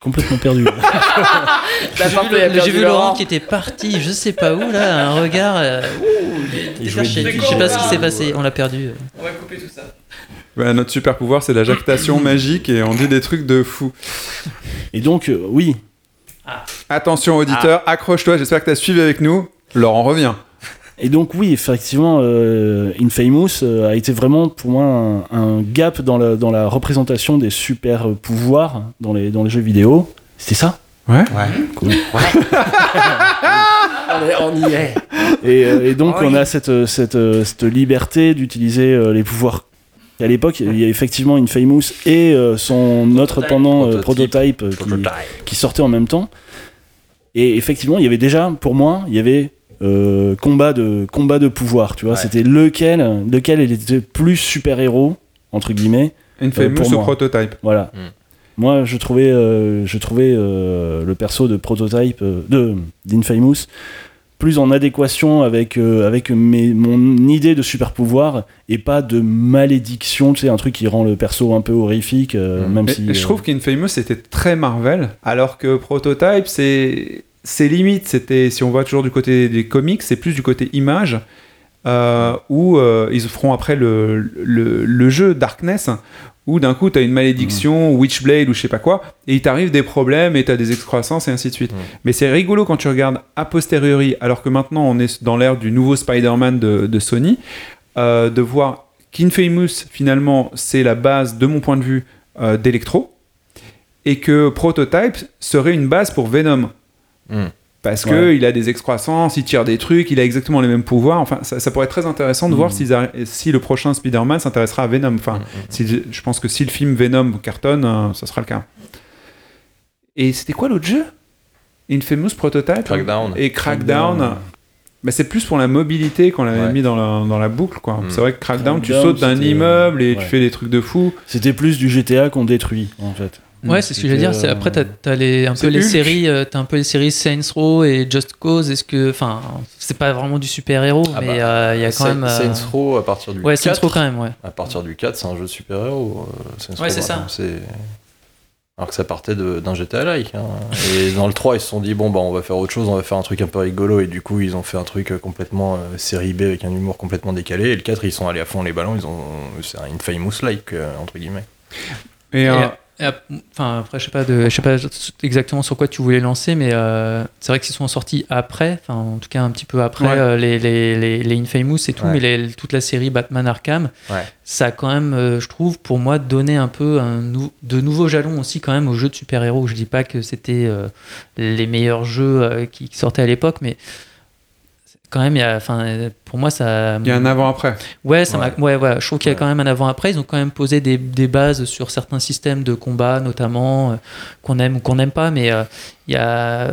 Complètement perdu. De J'ai vu Laurent. Qui était parti, je sais pas où là, un regard. euh, ouh, il était Il jouait perché. Diddy. Je sais pas ce qui s'est passé, on l'a perdu. On va couper tout ça. Voilà, notre super pouvoir, c'est la jactation magique et on dit des trucs de fou. Et donc, euh, oui, Attention, auditeur, accroche-toi, j'espère que tu as suivi avec nous. Laurent revient. Et donc oui, effectivement, euh, Infamous euh, a été vraiment pour moi un, un gap dans la, dans la représentation des super pouvoirs dans les, dans les jeux vidéo. C'était ça? Ouais. Cool. On y est. Et, euh, et donc Ah oui. on a cette, cette, cette liberté d'utiliser euh, les pouvoirs. À l'époque, il y a effectivement Infamous et euh, son autre pendant euh, Prototype. Prototype, euh, qui, Prototype. qui sortait en même temps. Et effectivement, il y avait déjà, pour moi, il y avait euh, combat de combat de pouvoir. Tu vois, Ouais. c'était lequel, lequel il était plus super héros entre guillemets. Infamous pour ou prototype Voilà. Mm. Moi, je trouvais, euh, je trouvais euh, le perso de Prototype euh, de d'Infamous plus en adéquation avec euh, avec mes, mon idée de super pouvoir et pas de malédiction. Tu sais, un truc qui rend le perso un peu horrifique, euh, Mm. même Mais si. je euh, trouve qu'Infamous c'était très Marvel, alors que Prototype c'est c'est limite. C'était si on va toujours du côté des comics, c'est plus du côté image. Euh, où euh, ils feront après le, le, le jeu Darkness où d'un coup tu as une malédiction Witchblade ou je sais pas quoi et il t'arrive des problèmes et tu as des excroissances et ainsi de suite Mm. mais c'est rigolo quand tu regardes a posteriori alors que maintenant on est dans l'ère du nouveau Spider-Man de, de Sony euh, de voir qu'Infamous finalement c'est la base de mon point de vue euh, d'Electro et que Prototype serait une base pour Venom Mm. Parce Ouais. que il a des excroissances, il tire des trucs, il a exactement les mêmes pouvoirs. Enfin, ça, ça pourrait être très intéressant de voir s'ils arri- si le prochain Spider-Man s'intéressera à Venom. Enfin, si- je pense que si le film Venom cartonne, euh, ça sera le cas. Et c'était quoi l'autre jeu? Infamous Prototype? Crackdown. et Crackdown. Crackdown. c'est plus pour la mobilité qu'on l'avait Ouais. mis dans la, dans la boucle. quoi. Mm. C'est vrai que Crackdown, tu sautes d'un immeuble et tu ouais. fais des trucs de fou. C'était plus du GTA qu'on détruit, en fait. Ouais, c'est ce que je veux dire. C'est après, t'as as les, un peu les Hulk. séries, euh, t'as un peu les séries Saints Row et Just Cause. Est-ce que, enfin, c'est pas vraiment du super héros, Ah mais bah, euh, il y a quand même. euh, Saints Row à partir du Ouais, Saints 4. Row quand même, ouais. À partir du 4, c'est un jeu de super-héros. euh, Saints Ouais, Row, c'est ça. hein, c'est- Alors que ça partait de- d'un GTA-like. hein. Et dans le 3, ils se sont dit, bon, bah, on va faire autre chose, on va faire un truc un peu rigolo. Et du coup, ils ont fait un truc euh, complètement euh, série B avec un humour complètement décalé. Et le 4, ils sont allés à fond les ballons. Ils ont... C'est un Infamous-like, euh, entre guillemets. Et, euh, enfin, après, je sais pas, de, je sais pas exactement sur quoi tu voulais lancer, mais euh, c'est vrai qu'ils sont sortis après, enfin, en tout cas un petit peu après Ouais. euh, les, les, les, les Infamous et tout, Ouais. mais les- toute la série Batman Arkham, Ouais. ça a quand même, euh, je trouve, pour moi, donné un peu un nou- de nouveaux jalons aussi quand même aux jeux de super-héros. Je dis pas que c'était les meilleurs jeux qui, qui sortaient à l'époque, mais quand même, il y a, enfin, pour moi, ça. il y a un avant-après. Ouais, ça Ouais. m'a- ouais, ouais, je trouve qu'il y a Ouais. quand même un avant-après. Ils ont quand même posé des, des bases sur certains systèmes de combat, notamment, euh, qu'on aime ou qu'on n'aime pas. Mais euh, il y a.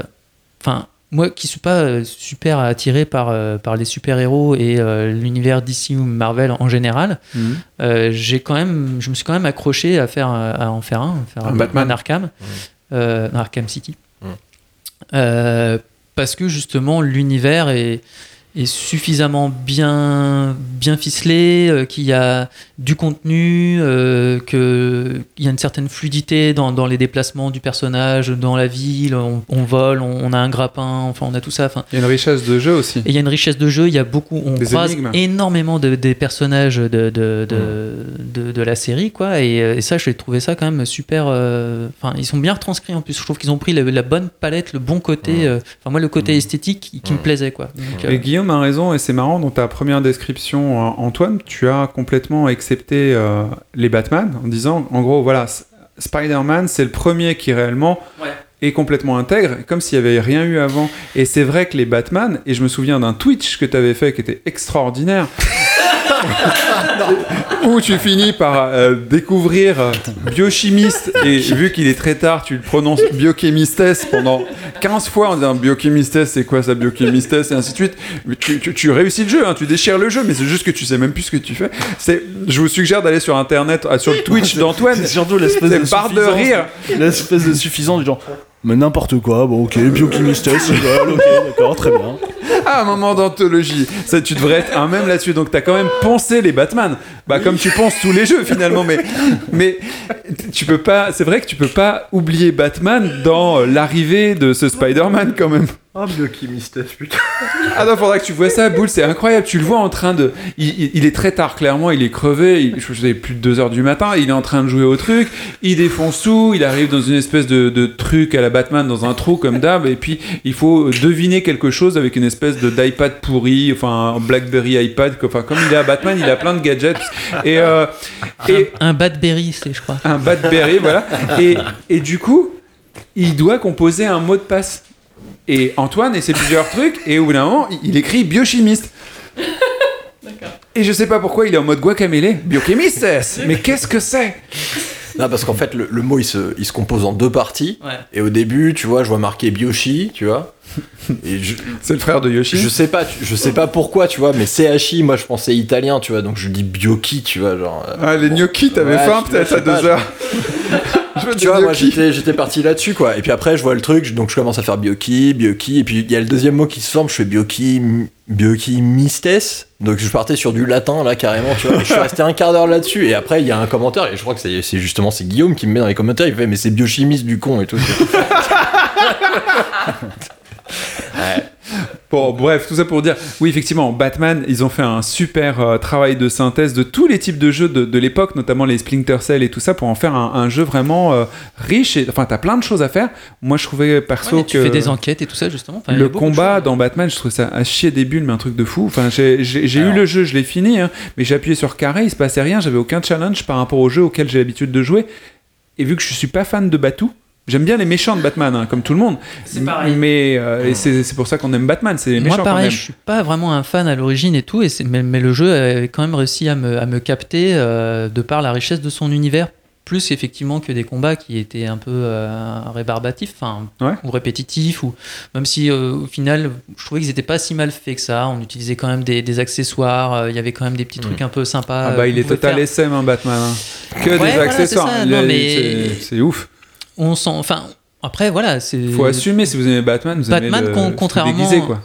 Enfin, moi qui suis pas euh, super attiré par, euh, par les super-héros et euh, l'univers DC ou Marvel en général, Mhm. euh, j'ai quand même, je me suis quand même accroché à, faire, à en faire un, à faire Un Batman. Arkham, euh, Arkham City. Euh, parce que justement, l'univers est, est suffisamment bien, bien ficelé, euh, qu'il y a du contenu, euh, qu'il y a une certaine fluidité dans, dans les déplacements du personnage, dans la ville, on, on vole, on, on a un grappin, enfin on a tout ça. Enfin, Il y a une richesse de jeu aussi. et il y a une richesse de jeu, il y a beaucoup, on Des croise énigmes. énormément de, des personnages de, de, de, de, la série, quoi. Et, euh, et ça, j'ai trouvé ça quand même super. euh, Enfin, ils sont bien retranscrits en plus. Je trouve qu'ils ont pris la, la bonne palette, le bon côté. Enfin, moi, le côté esthétique qui, qui me plaisait, quoi. Donc, Et Guillaume a raison, et c'est marrant, dans ta première description, euh, Antoine, tu as complètement accepté euh, les Batman en disant, en gros, voilà, Spider-Man, c'est le premier qui réellement Ouais. est complètement intègre, comme s'il n'y avait rien eu avant. Et c'est vrai que les Batman, et je me souviens d'un Twitch que tu avais fait qui était extraordinaire, où tu finis par euh, découvrir euh, biochimiste, et vu qu'il est très tard, tu le prononces biochemistesse pendant 15 fois en disant biochemistesse, c'est quoi ça biochemistesse, et ainsi de suite. Tu, tu- tu réussis le jeu, hein, tu déchires le jeu, mais c'est juste que tu sais même plus ce que tu fais. C'est, je vous suggère d'aller sur internet, ah, sur le Twitch d'Antoine. C'est surtout l'espèce de de suffisance rire. L'espèce de suffisance du genre. Mais n'importe quoi, bon ok, biochimistesse, voilà, ok, d'accord, très bien. Ah, un moment d'anthologie. Ça, tu devrais être un même là-dessus. Donc, t'as quand même pensé les Batman. Bah, comme tu penses tous les jeux, finalement. Mais, mais tu peux pas. C'est vrai que tu peux pas oublier Batman dans l'arrivée de ce Spider-Man, quand même. Ah, biochimistesse, putain. Ah non, faudra que tu vois ça, Boule, c'est incroyable. Tu le vois en train de. Il, il- il est très tard, clairement, il est crevé. Il, je sais, plus de 2 heures du matin. Il est en train de jouer au truc. Il défonce tout. Il arrive dans une espèce de, de truc à la Batman, dans un trou comme d'hab. Et puis, il faut deviner quelque chose avec une espèce d'iPad pourri, enfin, un Blackberry iPad. Enfin, comme il est à Batman, il a plein de gadgets. Et. euh, et un Batberry, c'est, je crois. un Batberry, voilà. Et, et du coup, il doit composer un mot de passe. Et Antoine essaie plusieurs trucs, et au bout d'un moment, il écrit biochimiste. Et je sais pas pourquoi il est en mode guacamele. Biochimiste Mais qu'est-ce que c'est? Non, parce qu'en fait, le, le mot il se, il se compose en deux parties. Ouais. Et au début, tu vois, je vois marqué Bioshi, tu vois. Et je, C'est le frère de Yoshi. je sais pas, tu- je sais pas pourquoi, tu vois, mais CHI, moi je pensais italien, tu vois, donc je dis Bioki, tu vois, genre. euh, Ah, les gnocchis, t'avais Ouais, faim peut-être à 2 heures. Tu vois, moi j'étais, parti là-dessus quoi. Et puis après, je vois le truc, donc je commence à faire Bioki, Bioki, et puis il y a le deuxième mot qui se forme, je fais Bioki, Bioki mistes. Donc je partais sur du latin là carrément, tu vois. Et je suis resté un quart d'heure là-dessus, et après il y a un commentaire, et je crois que c'est, c'est justement c'est Guillaume qui me met dans les commentaires, il fait mais c'est biochimiste du con et tout. Bon, bref, tout ça pour dire, oui, effectivement, Batman, ils ont fait un super euh, travail de synthèse de tous les types de jeux de, de l'époque, notamment les Splinter Cell et tout ça, pour en faire un, un jeu vraiment euh, riche. Et, enfin, t'as plein de choses à faire. Moi, je trouvais perso Ouais, mais tu que fais des enquêtes et tout ça, justement. Enfin, le combat dans Batman, je trouve ça à chier des bulles, mais un truc de fou. Enfin, j'ai eu le jeu, je l'ai fini, hein, mais j'ai appuyé sur carré, il se passait rien, j'avais aucun challenge par rapport au jeu auquel j'ai l'habitude de jouer. Et vu que je suis pas fan de Batou, J'aime bien les méchants de Batman, hein, comme tout le monde. C'est pareil. Mais euh, et c'est c'est pour ça qu'on aime Batman, c'est les méchants Moi, pareil, je suis pas vraiment un fan à l'origine et tout, et c'est- mais, mais le jeu a quand même réussi à me, à me capter euh, de par la richesse de son univers plus effectivement que des combats qui étaient un peu euh, rébarbatifs, enfin Ouais. ou répétitifs, ou même si euh, au final, je trouvais qu'ils étaient pas si mal faits que ça. On utilisait quand même des, des accessoires, euh, il y avait quand même des petits trucs un peu sympas. Ah bah il est total faire. SM, hein, Batman. hein. Que Ouais, des voilà, accessoires. c'est ça. Il Non, est- mais- c'est- C'est ouf. On sent, enfin après voilà, c'est. Faut assumer si vous aimez Batman, vous Batman, aimez le, con- le contrairement- déguisé, quoi.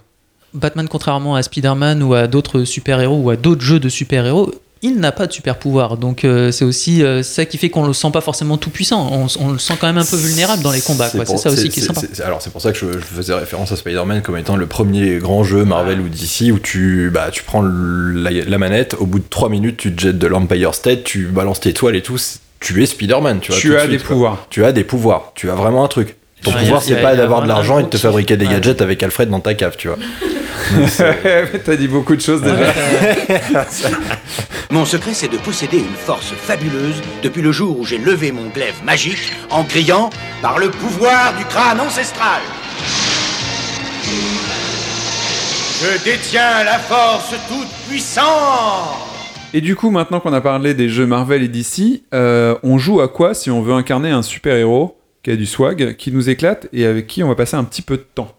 Batman, contrairement à Spider-Man ou à d'autres super-héros ou à d'autres jeux de super-héros, il n'a pas de super-pouvoir. Donc euh, c'est aussi euh, ça qui fait qu'on le sent pas forcément tout puissant. On, on le sent quand même un peu vulnérable dans les combats. quoi. C'est ça aussi qui est sympa. c'est- Alors c'est pour ça que je, je faisais référence à Spider-Man comme étant le premier grand jeu Marvel ou DC où tu, bah, tu prends la, la manette, au bout de 3 minutes tu te jettes de l'Empire State, tu balances tes toiles et tout, c'est- tu es Spider-Man. Tu, vois, Tu de as suite, des quoi. pouvoirs. Tu as des pouvoirs, tu as vraiment un truc. Ton Ouais, pouvoir c'est pas d'avoir de l'argent et de te fabriquer des Ouais. gadgets avec Alfred dans ta cave, tu vois. T'as dit beaucoup de choses déjà. Mon secret, c'est de posséder une force fabuleuse depuis le jour où j'ai levé mon glaive magique en criant par le pouvoir du crâne ancestral. Je détiens la force toute puissante. Et du coup, maintenant qu'on a parlé des jeux Marvel et DC, euh, on joue à quoi si on veut incarner un super-héros qui a du swag, qui nous éclate et avec qui on va passer un petit peu de temps?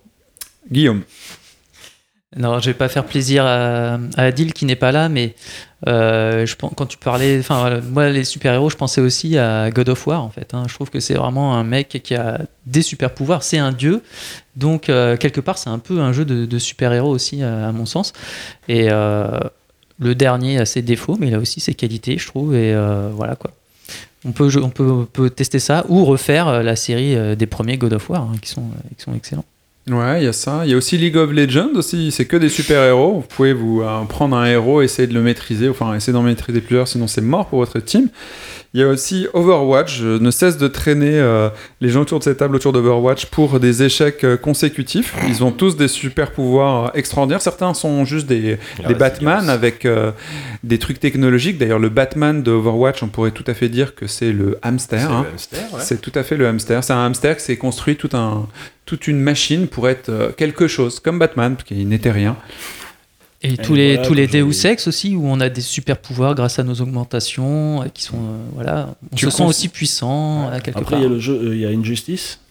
Guillaume. Non, je vais pas faire plaisir à, Adil qui n'est pas là, mais euh, je quand tu parlais, enfin moi les super héros, je pensais aussi à God of War en fait. hein. Je trouve que c'est vraiment un mec qui a des super pouvoirs, c'est un dieu, donc euh, quelque part c'est un peu un jeu de, super héros aussi à, à mon sens. Et euh, le dernier a ses défauts, mais il a aussi ses qualités, je trouve. Et euh, voilà quoi. On peut, tester ça ou refaire euh, la série euh, des premiers God of War hein, qui sont, qui excellents. Ouais, il y a ça. Il y a aussi League of Legends aussi. C'est que des super-héros. Vous pouvez vous prendre un héros, essayer de le maîtriser, enfin essayer d'en maîtriser plusieurs, sinon c'est mort pour votre team. Il y a aussi Overwatch. Je ne cesse de traîner euh, les gens autour de cette table autour d'Overwatch pour des échecs euh, consécutifs. Ils ont tous des super-pouvoirs euh, extraordinaires. Certains sont juste des, des Batman avec euh, des trucs technologiques. D'ailleurs, le Batman de Overwatch, on pourrait tout à fait dire que c'est le hamster. C'est hein. ouais. Tout à fait le hamster. C'est un hamster qui s'est construit tout un, toute une machine pour être quelque chose, comme Batman, qu'il n'était rien. Et, tous les, tous les Deus Ex aussi, où on a des super pouvoirs grâce à nos augmentations, euh, qui sont, euh, voilà, on Tu se sent aussi puissant à quelque Après, part. il y a le jeu, euh, il y a Injustice,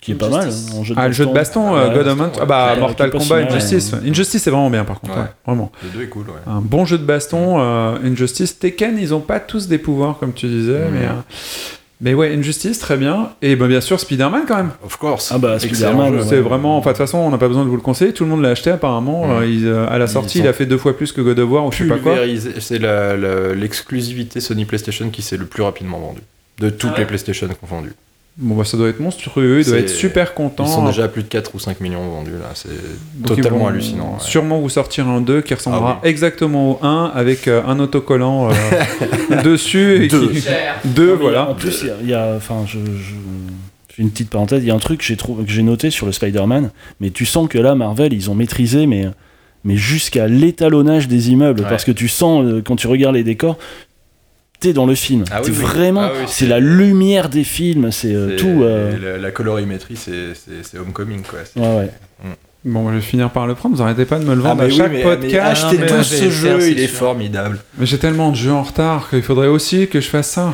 qui est pas mal. Injustice. hein, en jeu Ah, le jeu de baston, euh, Ouais, God of. Ah bah, Ouais, Mortal Kombat, Injustice. hein. Injustice, c'est vraiment bien, par contre. Ouais. ouais, vraiment. Le 2 est cool, ouais. Un bon jeu de baston, euh, Injustice. Tekken, ils ont pas tous des pouvoirs, comme tu disais, mais... euh, mais ouais, Injustice, très bien. Et ben, bien sûr, Spider-Man, quand même. Of course. Ah bah, Spider-Man. C'est vraiment... Enfin, de toute façon, on n'a pas besoin de vous le conseiller. Tout le monde l'a acheté, apparemment. Euh, il, euh, à la sortie, sont- il a fait deux fois plus que God of War, ou je sais pas quoi. C'est l'exclusivité Sony PlayStation qui s'est le plus rapidement vendue. De toutes les PlayStation confondues. Bon, bah, ça doit être monstrueux. Il doit être super content. Ils sont déjà à plus de 4 ou 5 millions vendus là. C'est totalement vont hallucinant. ouais. Sûrement vous sortir un 2 qui ressemblera Ah oui. exactement au 1 avec euh, un autocollant euh, dessus. Et Deux. qui... Deux, voilà. En plus, il y a- enfin, je, je- une petite parenthèse. Il y a un truc que j'ai trouvé, que j'ai noté sur le Spider-Man, mais tu sens que là, Marvel, ils ont maîtrisé, mais mais jusqu'à l'étalonnage des immeubles, Ouais. parce que tu sens euh, quand tu regardes les décors. T'es dans le film. Ah oui, T'es oui. vraiment. Ah oui, c'est la lumière des films. C'est euh, tout. euh, La, la colorimétrie, c'est Homecoming quoi. C'est- Ouais, ouais. Bon, je vais finir par le prendre. Vous arrêtez pas de me le Ah, vendre mais à oui, chaque mais- podcast. mais achetez tous je ce jeu, il est sûr. formidable. Mais j'ai tellement de jeux en retard qu'il faudrait aussi que je fasse ça.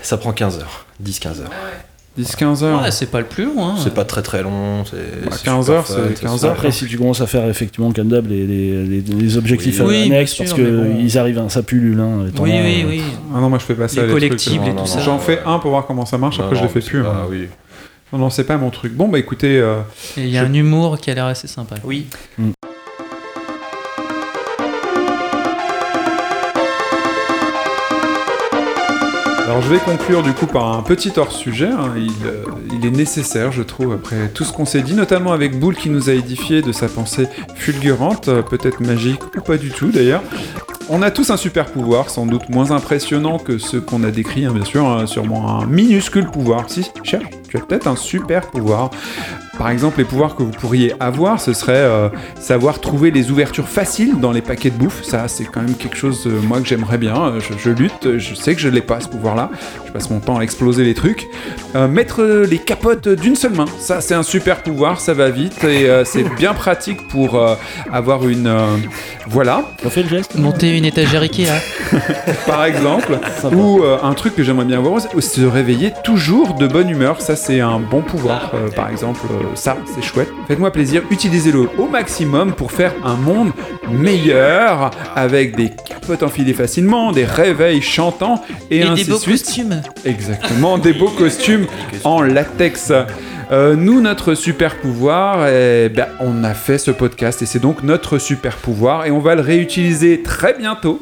Ça prend 15 heures, 10-15 heures. 10-15 heures. Ouais, c'est pas le plus long. hein. C'est pas très très long. c'est- Bah, c'est 15 super heures, c'est 15 super heures. Après, si tu commences à faire effectivement comme d'hab les, les, les- les objectifs Oui. Annexes, parce sûr, que mais bon. ils arrivent, à, ça pullule. Hein, Oui, là, oui, euh, oui. Ah non, moi je fais pas ça. Les les collectibles trucs, et non, tout non, ça. J'en fais un pour voir comment ça marche. Non, Après, je le fais plus. hein. oui. Non, non, c'est pas mon truc. Bon, bah écoutez. euh, Et il y a un humour qui a l'air assez sympa. Oui. Alors je vais conclure du coup par un petit hors-sujet. hein. Il, euh, il est nécessaire, je trouve, après tout ce qu'on s'est dit, notamment avec Boule qui nous a édifié de sa pensée fulgurante, euh, peut-être magique ou pas du tout d'ailleurs. On a tous un super pouvoir, sans doute moins impressionnant que ceux qu'on a décrits, hein, bien sûr, hein, sûrement un minuscule pouvoir. Si, cher, tu as peut-être un super pouvoir. Par exemple, les pouvoirs que vous pourriez avoir, ce serait euh, savoir trouver les ouvertures faciles dans les paquets de bouffe. Ça, c'est quand même quelque chose, euh, moi, que j'aimerais bien. Euh, Je, je lutte, je sais que je l'ai pas, ce pouvoir-là. Je passe mon temps à exploser les trucs. Euh, mettre les capotes d'une seule main. Ça, c'est un super pouvoir, ça va vite et euh, c'est bien pratique pour euh, avoir une... euh, voilà. On fait le geste Monter une étagère Ikea. par exemple. Ou euh, un truc que j'aimerais bien avoir, c'est se réveiller toujours de bonne humeur. Ça, c'est un bon pouvoir. Euh, par exemple, euh, ça, c'est chouette. Faites-moi plaisir, utilisez-le au maximum pour faire un monde meilleur avec des capotes enfilées facilement, des réveils chantants et, Et ainsi des beaux de suite. costumes. Exactement, des beaux costumes en latex. Euh, nous, notre super pouvoir, eh ben, on a fait ce podcast et c'est donc notre super pouvoir et on va le réutiliser très bientôt,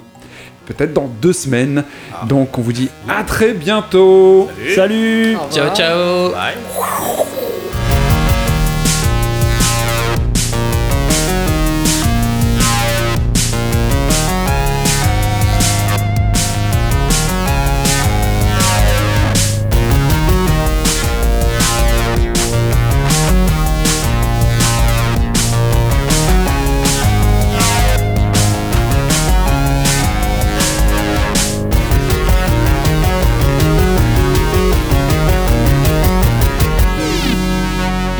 peut-être dans deux semaines. Donc on vous dit à très bientôt. Salut Ciao, ciao.